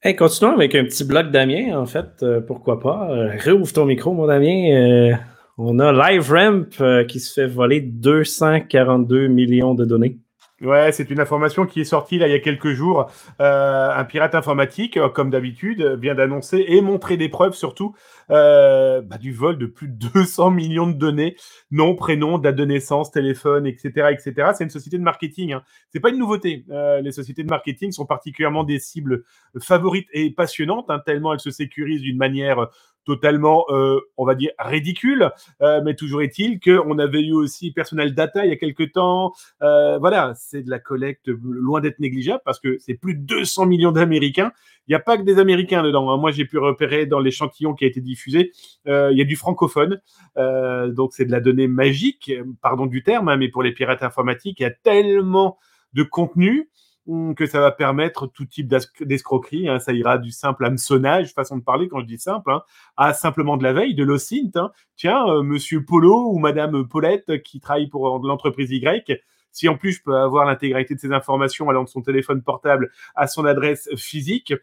Hey, continuons avec un petit bloc Damien, en fait. pourquoi pas? réouvre ton micro, mon Damien. on a LiveRamp qui se fait voler 242 millions de données. Ouais, c'est une information qui est sortie là il y a quelques jours. Euh, un pirate informatique, euh, comme d'habitude, vient d'annoncer et montrer des preuves surtout euh, bah, du vol de plus de 200 millions de données, nom, prénom, date de naissance, téléphone, etc., etc. C'est une société de marketing. Hein. C'est pas une nouveauté. les sociétés de marketing sont particulièrement des cibles favorites et passionnantes, hein, tellement elles se sécurisent d'une manière totalement, euh, on va dire, ridicule. Euh, mais toujours est-il qu'on avait eu aussi Personnel Data il y a quelques temps. Euh, voilà, c'est de la collecte loin d'être négligeable parce que c'est plus de 200 millions d'Américains. Il n'y a pas que des Américains dedans. Hein. Moi, j'ai pu repérer dans l'échantillon qui a été diffusé, il y a du francophone. donc, c'est de la donnée magique, pardon du terme, hein, mais pour les pirates informatiques, il y a tellement de contenu que ça va permettre tout type d'escroquerie. Hein. Ça ira du simple hameçonnage, façon de parler quand je dis simple, hein, à simplement de la veille, de l'OSINT. Hein. Tiens, euh, monsieur Polo ou madame Paulette qui travaille pour euh, l'entreprise Y, si en plus je peux avoir l'intégralité de ces informations allant de son téléphone portable à son adresse physique,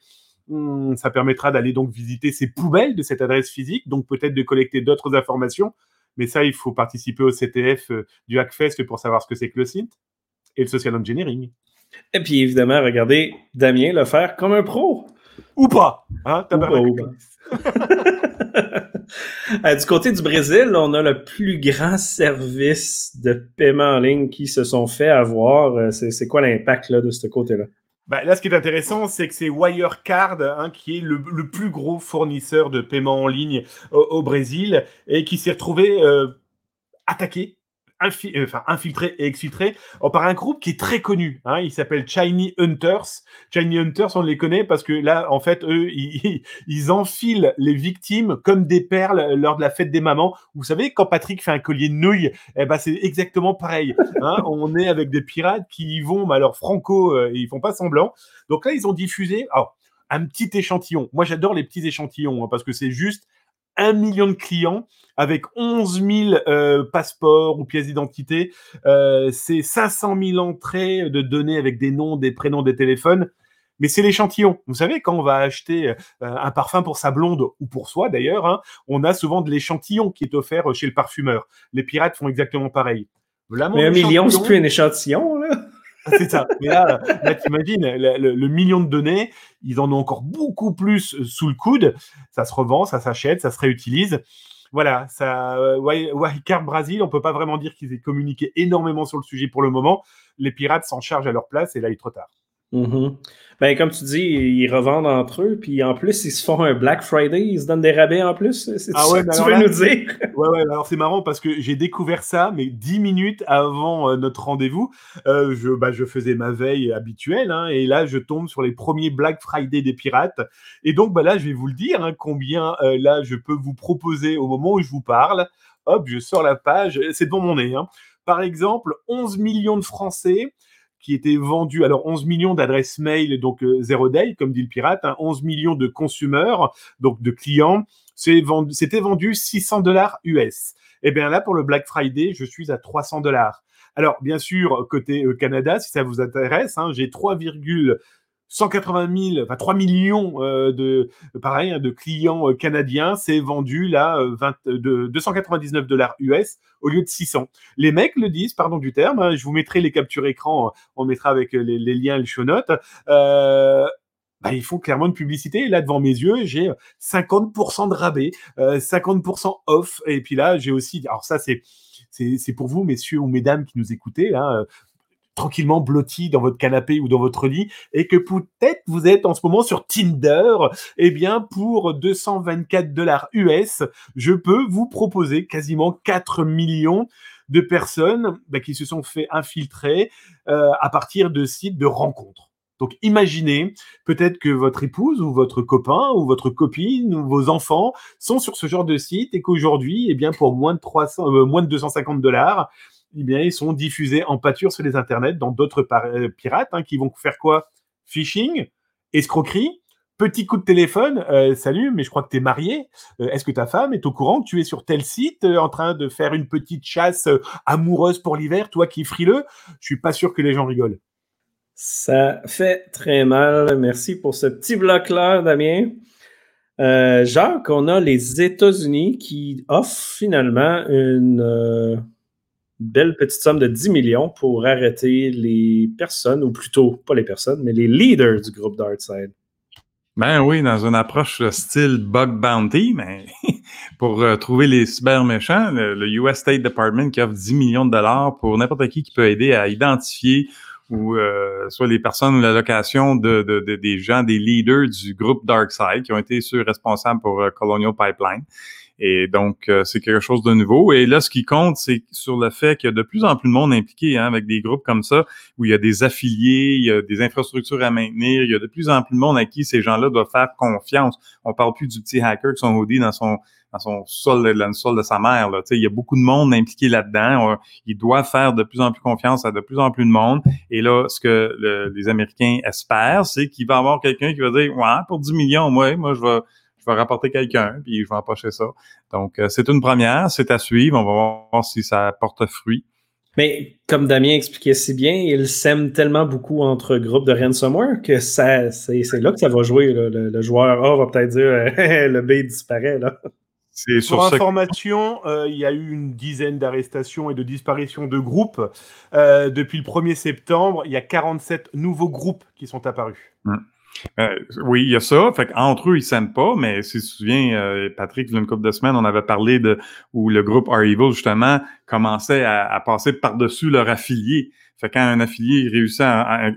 hmm, ça permettra d'aller donc visiter ces poubelles de cette adresse physique, donc peut-être de collecter d'autres informations. Mais ça, il faut participer au CTF euh, du Hackfest pour savoir ce que c'est que le et le social engineering. Et puis évidemment, regardez Damien le faire comme un pro. Ou pas. Hein? Euh, du côté du Brésil, on a le plus grand service de paiement en ligne qui se sont fait avoir. Euh, c'est quoi l'impact de ce côté-là? Ben, là, ce qui est intéressant, c'est que c'est Wirecard hein, qui est le, plus gros fournisseur de paiement en ligne au, Brésil et qui s'est retrouvé euh, attaqué euh, enfin, infiltré et exfiltré par un groupe qui est très connu. Hein, il s'appelle Shiny Hunters. Shiny Hunters, on les connaît parce que là, en fait, eux, ils, enfilent les victimes comme des perles lors de la fête des mamans. Vous savez, quand Patrick fait un collier de nouilles, eh ben, c'est exactement pareil. Hein. on est avec des pirates qui y vont, mais alors franco, euh, ils font pas semblant. Donc là, ils ont diffusé alors, un petit échantillon. Moi, j'adore les petits échantillons hein, parce que c'est juste un million de clients avec 11 000 euh, passeports ou pièces d'identité. Euh, c'est 500 000 entrées de données avec des noms, des prénoms, des téléphones. Mais c'est l'échantillon. Vous savez, quand on va acheter euh, un parfum pour sa blonde ou pour soi d'ailleurs, hein, on a souvent de l'échantillon qui est offert chez le parfumeur. Les pirates font exactement pareil. mais un million, c'est plus un échantillon, là c'est ça. Mais là, là t'imagines, le, million de données, ils en ont encore beaucoup plus sous le coude. Ça se revend, ça s'achète, ça se réutilise. voilà, ça, euh, Wildcard Brasil, on peut pas vraiment dire qu'ils aient communiqué énormément sur le sujet pour le moment. Les pirates s'en chargent à leur place et là, il est trop tard. Mhm. Ben, comme tu dis, ils revendent entre eux, puis en plus, ils se font un Black Friday, ils se donnent des rabais en plus. C'est ah ouais, tu veux nous dire? Ouais, ouais, alors c'est marrant parce que j'ai découvert ça, mais dix minutes avant euh, notre rendez-vous, euh, je, bah, je faisais ma veille habituelle, hein, et là, je tombe sur les premiers Black Friday des pirates. Et donc, bah, là, je vais vous le dire, hein, combien euh, là, je peux vous proposer au moment où je vous parle. Hop, je sors la page, c'est devant mon nez. Hein. Par exemple, 11 millions de Français qui était vendu, alors 11 millions d'adresses mail, donc euh, zero day, comme dit le pirate, 11 hein, millions de consommateurs, donc de clients, c'était vendu 600 dollars US. Et bien là, pour le Black Friday, je suis à 300 dollars. Alors, bien sûr, côté euh, Canada, si ça vous intéresse, hein, j'ai 3, 180 000, enfin 3 millions euh, de, pareil, hein, de clients euh, canadiens, c'est vendu là 20, euh, de 299 dollars US au lieu de 600. Les mecs le disent, pardon du terme, hein, je vous mettrai les captures écran, on mettra avec les, liens, les show notes. Bah, ils font clairement une publicité. là, devant mes yeux, j'ai 50% de rabais, 50% off. Et puis là, j'ai aussi, alors ça, c'est pour vous, messieurs ou mesdames qui nous écoutez, tranquillement blotti dans votre canapé ou dans votre lit et que peut-être vous êtes en ce moment sur Tinder, eh bien pour 224 dollars US, je peux vous proposer quasiment 4 millions de personnes bah, qui se sont fait infiltrer euh, à partir de sites de rencontres. Donc imaginez peut-être que votre épouse ou votre copain ou votre copine ou vos enfants sont sur ce genre de site et qu'aujourd'hui, eh bien pour moins de 300, euh, moins de 250 dollars, eh ils sont diffusés en pâture sur les internets dans d'autres euh, pirates hein, qui vont faire quoi? Phishing, escroquerie, petit coup de téléphone, euh, salut, mais je crois que tu es marié. Euh, est-ce que ta femme est au courant que tu es sur tel site en train de faire une petite chasse amoureuse pour l'hiver, toi qui es frileux? Je suis pas sûr que les gens rigolent. Ça fait très mal. Merci pour ce petit bloc-là, Damien. Jacques, on a les États-Unis qui offrent finalement une belle petite somme de 10 millions pour arrêter les personnes, ou plutôt pas les personnes, mais les leaders du groupe Darkside. Ben oui, dans une approche style bug bounty, mais pour euh, trouver les cyber méchants, le, US State Department qui offre 10 millions de dollars pour n'importe qui qui peut aider à identifier ou euh, soit les personnes ou la location de, des gens, des leaders du groupe Darkside qui ont été ceux responsables pour euh, Colonial Pipeline. Et donc, euh, c'est quelque chose de nouveau. Et là, ce qui compte, c'est sur le fait qu'il y a de plus en plus de monde impliqué hein, avec des groupes comme ça, où il y a des affiliés, il y a des infrastructures à maintenir, il y a de plus en plus de monde à qui ces gens-là doivent faire confiance. On parle plus du petit hacker qui son hoodie dans son dans son sol, dans le sol de sa mère. Là. Il y a beaucoup de monde impliqué là-dedans. Il doit faire de plus en plus confiance à de plus en plus de monde. Et là, ce que les Américains espèrent, c'est qu'il va avoir quelqu'un qui va dire Ouais, pour 10 millions, moi, moi, je vais je vais rapporter quelqu'un, puis je vais empocher ça. Donc, euh, c'est une première, c'est à suivre. On va voir si ça porte fruit. Mais comme Damien expliquait si bien, il sème tellement beaucoup entre groupes de ransomware que ça, c'est, là que ça va jouer. Le, joueur A va peut-être dire le B disparaît. Là. Pour information, euh, il y a eu une dizaine d'arrestations et de disparitions de groupes. Euh, depuis le 1er septembre, il y a 47 nouveaux groupes qui sont apparus. Hum. Euh, oui, il y a ça. Fait entre eux, ils s'aiment pas, mais si tu te souviens, euh, Patrick, il y a une couple de semaines, on avait parlé de où le groupe Are Evil, justement, commençait à, passer par-dessus leur affilié. Fait quand un affilié réussit à,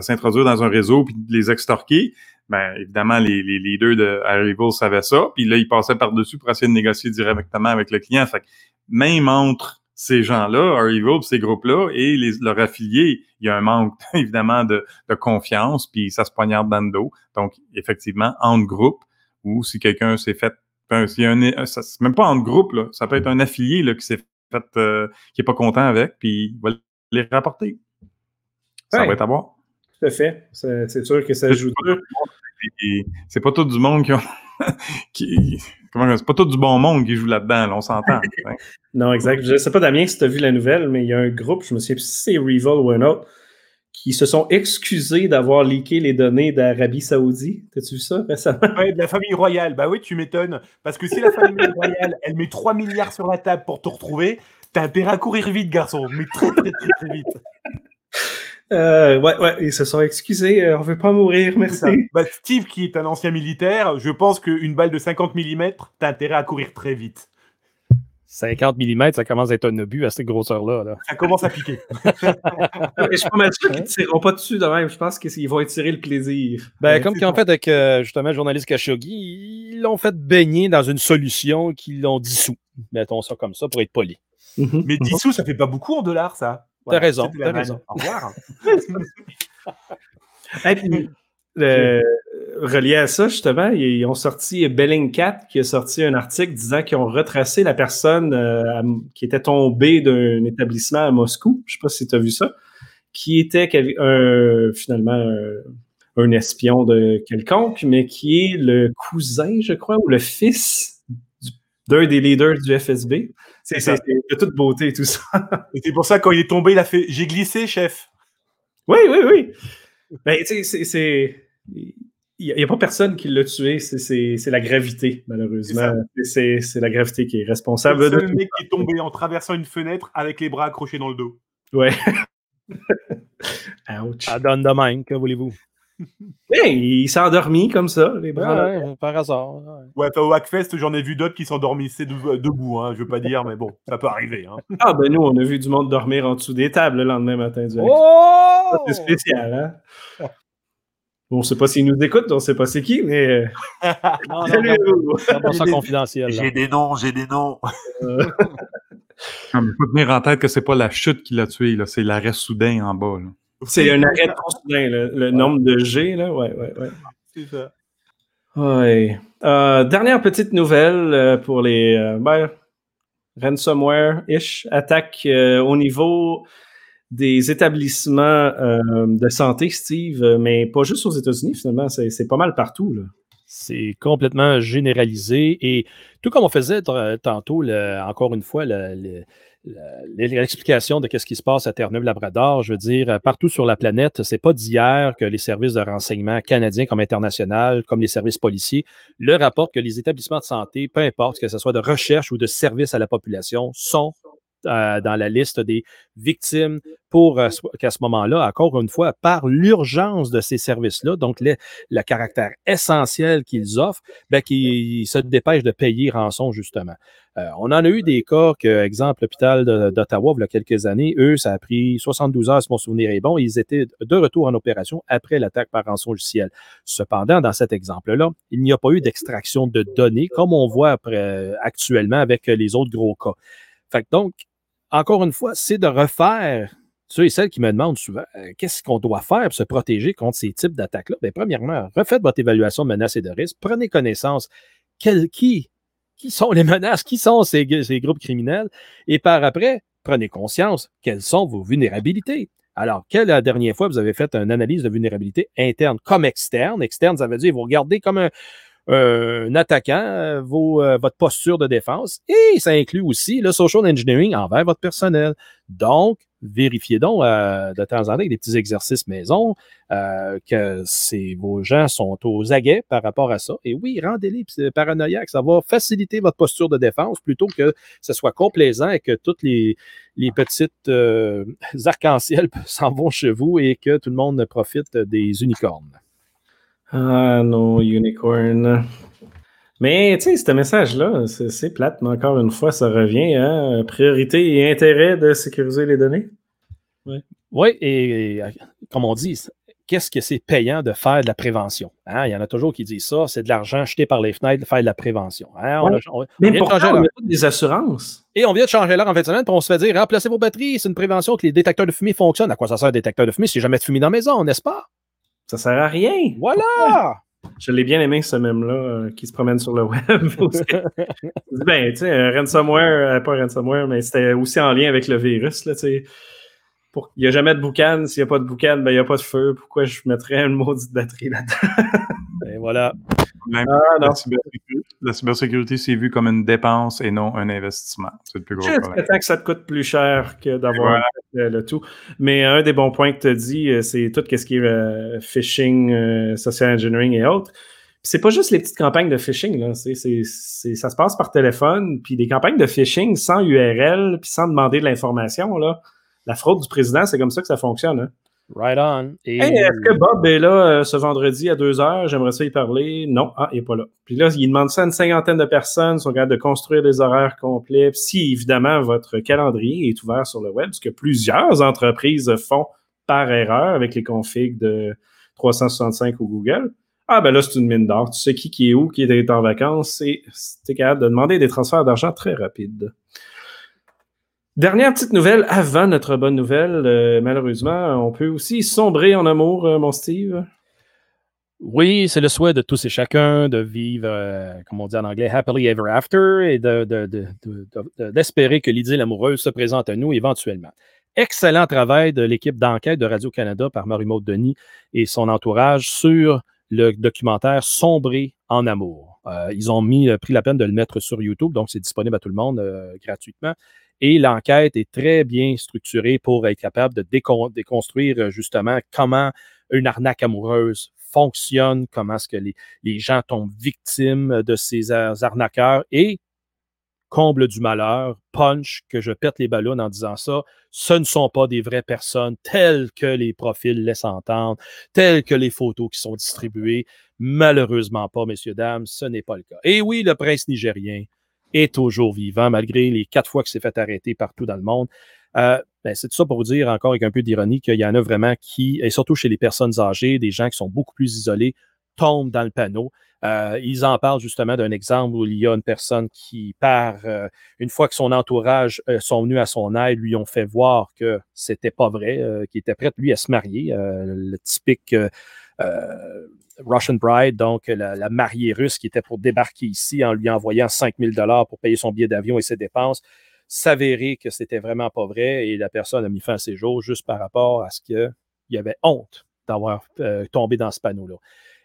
s'introduire dans un réseau puis les extorquer, ben évidemment, les, leaders de Are Evil savaient ça, puis là, ils passaient par-dessus pour essayer de négocier directement avec le client. Fait même entre ces gens-là, Evil, ces groupes-là, et les, leurs affiliés, il y a un manque, évidemment, de, de confiance, puis ça se poignarde dans le dos. Donc, effectivement, entre groupes, ou si quelqu'un s'est fait, enfin, si un, c'est même pas entre groupes, là, ça peut être un affilié là, qui s'est fait, euh, qui est pas content avec, puis il va les rapporter. Ça va être à voir. Tout à fait. C'est sûr que ça joue. C'est pas tout du monde qui, ont, qui c'est pas tout du bon monde qui joue là-dedans, on s'entend. non, exact. Je sais pas, Damien, si tu as vu la nouvelle, mais il y a un groupe, je me souviens plus si c'est Rival ou un autre, qui se sont excusés d'avoir leaké les données d'Arabie Saoudite. T'as-tu vu ça récemment? Oui, de la famille royale. Bah oui, tu m'étonnes. Parce que si la famille royale, elle met 3 milliards sur la table pour te retrouver, t'as intérêt à courir vite, garçon. Mais très, très, très, très vite. Euh, ouais, ouais, ils se sont excusés, euh, on veut pas mourir, merci. Bah, Steve, qui est un ancien militaire, je pense qu'une balle de 50 mm, t'as intérêt à courir très vite. 50 mm, ça commence à être un obus à cette grosseur-là. là. Ça commence à piquer. Je suis pas mal sûr qu'ils ne tireront pas dessus de même. Je pense qu'ils vont étirer le plaisir. Ben, Ouais, comme ça. fait avec euh, justement le journaliste Khashoggi, ils l'ont fait baigner dans une solution qu'ils l'ont dissous. Mettons ça comme ça pour être poli. Mhm. Mais 10 sous, ça fait pas beaucoup en dollars, ça. Raison, c'était la t'as raison. Au revoir. Et puis, euh, relié à ça, justement, ils ils ont sorti Bellingcat qui a sorti un article disant qu'ils ont retracé la personne euh, à- qui était tombée d'un établissement à Moscou. Je sais pas si tu as vu ça. Qui était quel- un- finalement un, un espion de quelconque, mais qui est le cousin, je crois, ou le fils du- d'un des leaders du FSB. C'est ça. c'est- c'est de toute beauté, tout ça. Et c'est pour ça, quand il est tombé, il a fait J'ai glissé, chef. Oui, oui, oui. Ben, tu sais, c'est- c'est. Il n'y a, pas personne qui l'a tué, c'est- c'est c'est la gravité, malheureusement. C'est c'est la gravité qui est C'est responsable le de seul mec qui est tombé en traversant une fenêtre avec les bras accrochés dans le dos. Ouais. Ouch. Ça donne de même, que voulez-vous? Ouais, il s'est endormi comme ça, les bras. Ouais, ouais, par hasard. ouais. Ouais, au Hackfest, j'en ai vu d'autres qui s'endormissaient de- debout, hein, je veux pas dire, mais bon, ça peut arriver. Hein. Ah, ben nous, on a vu du monde dormir en dessous des tables le lendemain matin du Oh! C'est spécial, hein? On sait pas s'ils nous écoutent, on sait pas c'est qui, mais. euh, Non, non, ça confidentiel. J'ai des noms, j'ai des noms. Il faut tenir en tête que c'est pas la chute qui l'a tué, c'est l'arrêt soudain en bas. là. C'est un arrêt trop soudain, le, le nombre de G, là. Ouais, ouais, ouais. C'est ça. Ouais. Euh, dernière petite nouvelle euh, pour les euh, ben, ransomware-ish attaques euh, au niveau des établissements euh, de santé, Steve, mais pas juste aux États-Unis, finalement, c'est c'est pas mal partout. Là. C'est complètement généralisé. Et tout comme on faisait tantôt, le- encore une fois, le- le- le- l'explication de ce qui se passe à Terre-Neuve-Labrador, je veux dire, partout sur la planète, c'est pas d'hier que les services de renseignement canadiens comme international, comme les services policiers, le rapportent que les établissements de santé, peu importe que ce soit de recherche ou de service à la population, sont euh, dans la liste des victimes pour euh, qu'à ce moment-là, encore une fois, par l'urgence de ces services-là, donc le, le caractère essentiel qu'ils offrent, ben, qu'ils se dépêchent de payer rançon, justement. Euh, on en a eu des cas que, exemple, l'hôpital d'Ottawa, il y a quelques années, eux, ça a pris 72 heures, si mon souvenir est bon, ils étaient de retour en opération après l'attaque par rançon logiciel. Cependant, dans cet exemple-là, il n'y a pas eu d'extraction de données, comme on voit après- actuellement avec les autres gros cas. Fait donc, encore une fois, c'est de refaire ceux et celles qui me demandent souvent euh, qu'est-ce qu'on doit faire pour se protéger contre ces types d'attaques-là? Bien, premièrement, refaites votre évaluation de menaces et de risques. Prenez connaissance qui, qui sont les menaces, qui sont ces, ces groupes criminels. Et par après, prenez conscience quelles sont vos vulnérabilités. Alors, quelle la dernière fois vous avez fait une analyse de vulnérabilité interne comme externe? Externe, ça veut dire vous regardez comme un, un attaquant euh, vos, euh, votre posture de défense et ça inclut aussi le social engineering envers votre personnel. Donc, vérifiez donc euh, de temps en temps avec des petits exercices maison euh, que vos gens sont aux aguets par rapport à ça. Et oui, rendez-les paranoïaques. Ça va faciliter votre posture de défense plutôt que ce soit complaisant et que toutes les, les petites euh, arcs-en-ciel s'en vont chez vous et que tout le monde profite des unicornes. Ah non, Unicorn. Mais tu sais, ce message-là, c'est c'est plate, mais encore une fois, ça revient. Hein? Priorité et intérêt de sécuriser les données. Oui, et, et, comme on dit, qu'est-ce que c'est payant de faire de la prévention? Hein? Il y en a toujours qui disent ça, c'est de l'argent jeté par les fenêtres de faire de la prévention. Hein? On a- Ouais. on Mais de on des assurances. Et on vient de changer l'heure en fin de semaine, puis on se fait dire remplacez vos batteries, c'est une prévention que les détecteurs de fumée fonctionnent. À quoi ça sert un détecteur de fumée si jamais de fumée dans la maison, n'est-ce pas? Ça sert à rien. Voilà! Je l'ai bien aimé, ce même-là, euh, qui se promène sur le web. ben, tu sais, ransomware, euh, pas ransomware, mais c'était aussi en lien avec le virus, là, tu sais. Pour- Il n'y a jamais de boucan. S'il n'y a pas de boucan, ben, il n'y a pas de feu. Pourquoi je mettrais une maudite batterie là-dedans? Et voilà. Même Ah, non. La, cybersécurité, la cybersécurité, c'est vu comme une dépense et non un investissement. C'est le plus gros problème. Jusqu'à temps que ça te coûte plus cher que d'avoir Voilà. le, tout. Mais un des bons points que tu as dit, euh, c'est tout ce qui est euh, phishing, euh, social engineering et autres. Puis C'est pas juste les petites campagnes de phishing, là. Ça se passe par téléphone. Puis des campagnes de phishing sans URL, puis sans demander de l'information, là. La fraude du président, c'est comme ça que ça fonctionne. hein. Right on. Et... est-ce que Bob est là euh, ce vendredi à 2 heures? J'aimerais ça y parler. Non, ah, il n'est pas là. Puis là, il demande ça à une cinquantaine de personnes, sont capables de construire des horaires complets. si, évidemment, votre calendrier est ouvert sur le web, ce que plusieurs entreprises font par erreur avec les configs de 365 ou Google, ah ben là, c'est une mine d'or. Tu sais qui, qui est où, qui est en vacances, es capable de demander des transferts d'argent très rapides. Dernière petite nouvelle avant notre bonne nouvelle. Euh, malheureusement, on peut aussi sombrer en amour, euh, mon Steve. Oui, c'est le souhait de tous et chacun de vivre, euh, comme on dit en anglais, happily ever after et d'espérer de, de, que l'idylle amoureuse se présente à nous éventuellement. Excellent travail de l'équipe d'enquête de Radio-Canada par Marie-Maude Denis et son entourage sur le documentaire Sombrer en amour. ils ont mis, pris la peine de le mettre sur YouTube, donc c'est disponible à tout le monde gratuitement. Et l'enquête est très bien structurée pour être capable de déconstruire euh, justement comment une arnaque amoureuse fonctionne, comment est-ce que les, gens tombent victimes de ces arnaqueurs et comble du malheur, punch, que je pète les ballons en disant ça, ce ne sont pas des vraies personnes telles que les profils laissent entendre, telles que les photos qui sont distribuées. Malheureusement pas, messieurs, dames, ce n'est pas le cas. Et oui, le prince nigérien, est toujours vivant, malgré les quatre fois qu'il s'est fait arrêter partout dans le monde. Euh, ben, c'est tout ça pour dire encore avec un peu d'ironie qu'il y en a vraiment qui, et surtout chez les personnes âgées, des gens qui sont beaucoup plus isolés, tombent dans le panneau. Euh, ils en parlent justement d'un exemple où il y a une personne qui part, euh, une fois que son entourage sont venus à son aide, lui ont fait voir que c'était pas vrai, qu'il était prêt, lui, à se marier. le typique Russian Bride, donc la, mariée russe qui était pour débarquer ici en lui envoyant 5000 dollars pour payer son billet d'avion et ses dépenses, s'avérait que c'était vraiment pas vrai et la personne a mis fin à ses jours juste par rapport à ce qu'il y avait honte d'avoir euh, tombé dans ce panneau-là.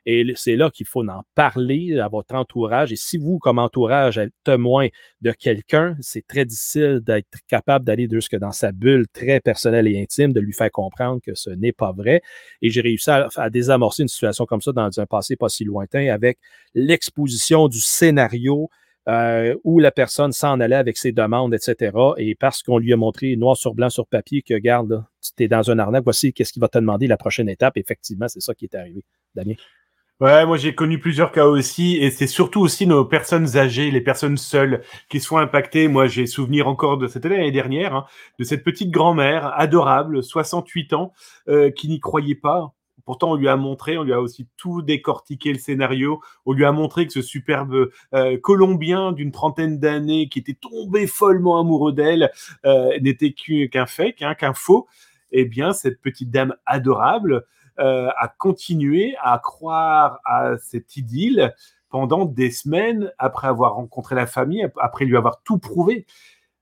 Et c'est là qu'il faut en parler à votre entourage. Et si vous, comme entourage, êtes témoin de quelqu'un, c'est très difficile d'être capable d'aller jusque dans sa bulle très personnelle et intime, de lui faire comprendre que ce n'est pas vrai. Et j'ai réussi à, désamorcer une situation comme ça dans un passé pas si lointain avec l'exposition du scénario euh, où la personne s'en allait avec ses demandes, etc. Et parce qu'on lui a montré noir sur blanc sur papier que, garde, tu es dans un arnaque, voici qu'est-ce qu'il va te demander la prochaine étape. Effectivement, c'est ça qui est arrivé. Damien. Ouais, moi j'ai connu plusieurs cas aussi, et c'est surtout aussi nos personnes âgées, les personnes seules qui sont impactées. Moi j'ai souvenir encore de cette année dernière, hein, de cette petite grand-mère adorable, 68 ans, euh, qui n'y croyait pas. Pourtant, on lui a montré, on lui a aussi tout décortiqué le scénario. On lui a montré que ce superbe euh, Colombien d'une trentaine d'années qui était tombé follement amoureux d'elle euh, n'était qu'un fake, hein, qu'un faux. Eh bien, cette petite dame adorable à continuer à croire à cette idylle pendant des semaines après avoir rencontré la famille, après lui avoir tout prouvé.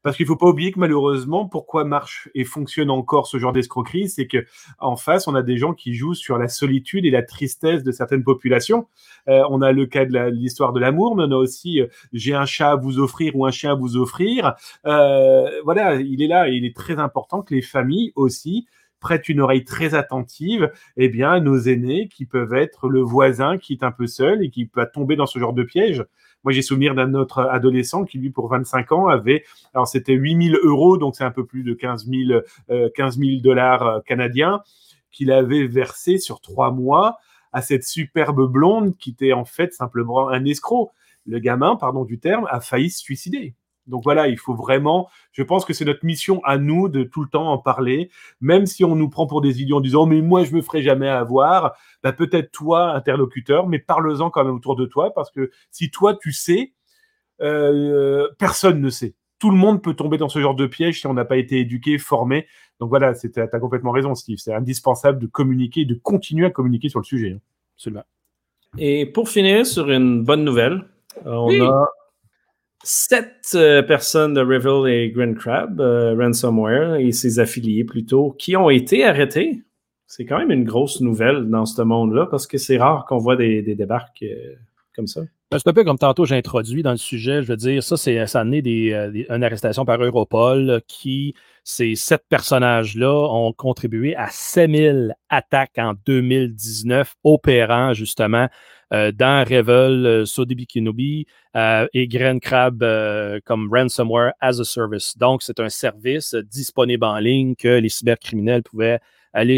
Parce qu'il ne faut pas oublier que malheureusement, pourquoi marche et fonctionne encore ce genre d'escroquerie, c'est que en face, on a des gens qui jouent sur la solitude et la tristesse de certaines populations. Euh, on a le cas de l'histoire de l'amour, mais on a aussi euh, j'ai un chat à vous offrir ou un chien à vous offrir. Euh, voilà, il est là et il est très important que les familles aussi prête une oreille très attentive, eh bien, nos aînés qui peuvent être le voisin qui est un peu seul et qui peut tomber dans ce genre de piège. Moi, j'ai souvenir d'un autre adolescent qui, lui, pour 25 ans, avait, alors c'était 8000 euros, donc c'est un peu plus de 15 000, 15 000 dollars euh, canadiens, qu'il avait versé sur trois mois à cette superbe blonde qui était en fait simplement un escroc. Le gamin, pardon du terme, a failli se suicider. Donc voilà, il faut vraiment, je pense que c'est notre mission à nous de tout le temps en parler, même si on nous prend pour des idiots en disant mais moi je me ferai jamais avoir, bah, peut-être toi interlocuteur, mais parle-en quand même autour de toi parce que si toi tu sais, euh, personne ne sait. Tout le monde peut tomber dans ce genre de piège si on n'a pas été éduqué, formé. Donc voilà, tu as complètement raison, Steve. C'est indispensable de communiquer, de continuer à communiquer sur le sujet. Absolument. Et pour finir sur une bonne nouvelle, on a sept euh, personnes de Revel et Grand Crab, euh, Ransomware et ses affiliés plutôt, qui ont été arrêtés. C'est quand même une grosse nouvelle dans ce monde-là parce que c'est rare qu'on voit des, débarques euh, comme ça. C'est un peu comme tantôt j'ai introduit dans le sujet, je veux dire, ça, c'est, ça a amené des, une arrestation par Europol qui, ces sept personnages-là, ont contribué à 7000 attaques en 2019, opérant justement euh, dans Revel, euh, Sodebi Kinobi euh, et Grand Crab comme ransomware as a service. Donc, c'est un service disponible en ligne que les cybercriminels pouvaient aller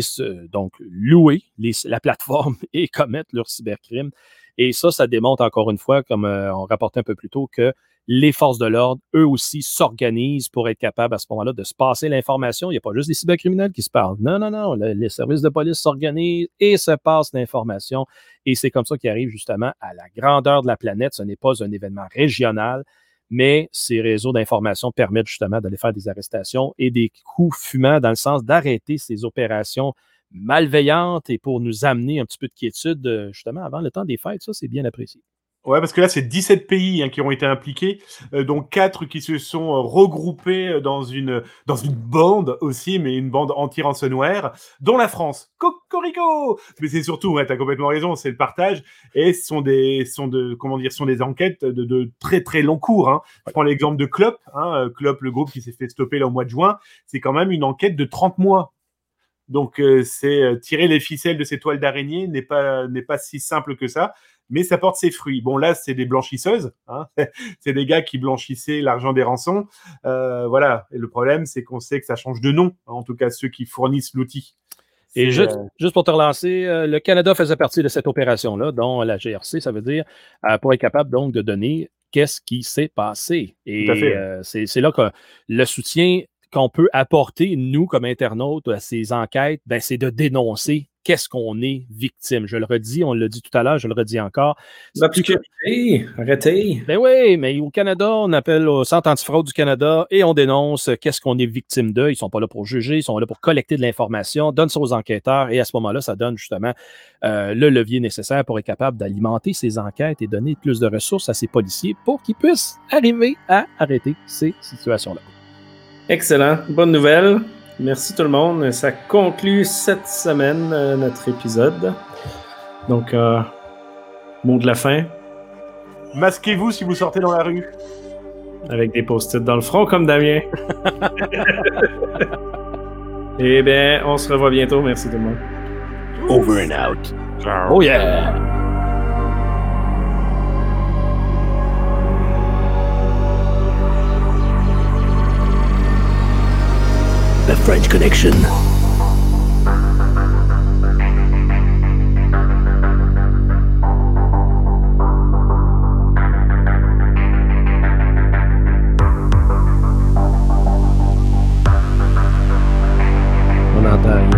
donc louer la plateforme et commettre leur cybercrime. Et ça, ça démontre encore une fois, comme euh, on rapportait un peu plus tôt, que les forces de l'ordre, eux aussi, s'organisent pour être capables à ce moment-là de se passer l'information. Il n'y a pas juste des cybercriminels qui se parlent. Non, non, non. les services de police s'organisent et se passent l'information. Et c'est comme ça qu'ils arrivent justement à la grandeur de la planète. Ce n'est pas un événement régional, mais ces réseaux d'information permettent justement d'aller faire des arrestations et des coups fumants dans le sens d'arrêter ces opérations malveillantes et pour nous amener un petit peu de quiétude euh, justement avant le temps des fêtes. Ça, c'est bien apprécié. Ouais, parce que là, c'est 17 pays hein, qui ont été impliqués, euh, donc 4 qui se sont euh, regroupés euh, dans une, dans une bande aussi, mais une bande anti-ransomware, dont la France. Cocorico Mais c'est surtout, ouais, tu as complètement raison, c'est le partage, et ce sont des, sont de, comment dire, sont des enquêtes de, de très très long cours. Hein. Je prends l'exemple de Clop, hein, Clop, le groupe qui s'est fait stopper là au mois de juin, c'est quand même une enquête de 30 mois. Donc, c'est tirer les ficelles de ces toiles d'araignée n'est pas, n'est pas si simple que ça mais ça porte ses fruits. Bon, là, c'est des blanchisseuses, hein c'est des gars qui blanchissaient l'argent des rançons. Euh, voilà, et le problème, c'est qu'on sait que ça change de nom, hein, en tout cas ceux qui fournissent l'outil. Et juste, euh, juste, pour te relancer, euh, le Canada faisait partie de cette opération-là, dont la GRC, ça veut dire, pour être capable donc de donner qu'est-ce qui s'est passé. Et c'est là que le soutien qu'on peut apporter, nous, comme internautes, à ces enquêtes, ben, c'est de dénoncer qu'est-ce qu'on est victime. Je le redis, on l'a dit tout à l'heure, je le redis encore. Arrêtez, arrêtez. Ben oui, mais au Canada, on appelle au Centre antifraude du Canada et on dénonce qu'est-ce qu'on est victime d'eux. Ils ne sont pas là pour juger, ils sont là pour collecter de l'information, donne ça aux enquêteurs et à ce moment-là, ça donne justement euh, le levier nécessaire pour être capable d'alimenter ces enquêtes et donner plus de ressources à ces policiers pour qu'ils puissent arriver à arrêter ces situations-là. Excellent. Bonne nouvelle. Merci tout le monde. Ça conclut cette semaine euh, notre épisode. Donc, euh, mot de la fin. Masquez-vous si vous sortez dans la rue. Avec des post-it dans le front comme Damien. Eh bien, on se revoit bientôt. Merci tout le monde. Over and out. Oh yeah! The French Connection. On entend rien.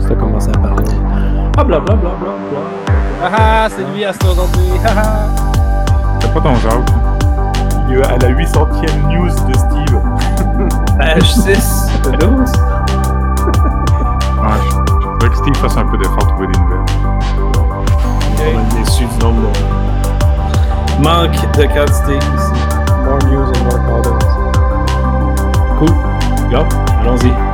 Ça commence à parler. Ah, blablabla. Bla, bla, bla, ah, ah, c'est lui à ce aujourd'hui. C'est pas ton genre. Il est à la 800e news de Steve. Page 6 de 12. Ouais, je voudrais que Steve fasse un peu d'effort pour trouver des nouvelles. Okay. On est déçu du nombre de... Manque de quantité ici. More news and more products. Cool. Go. Allons-y.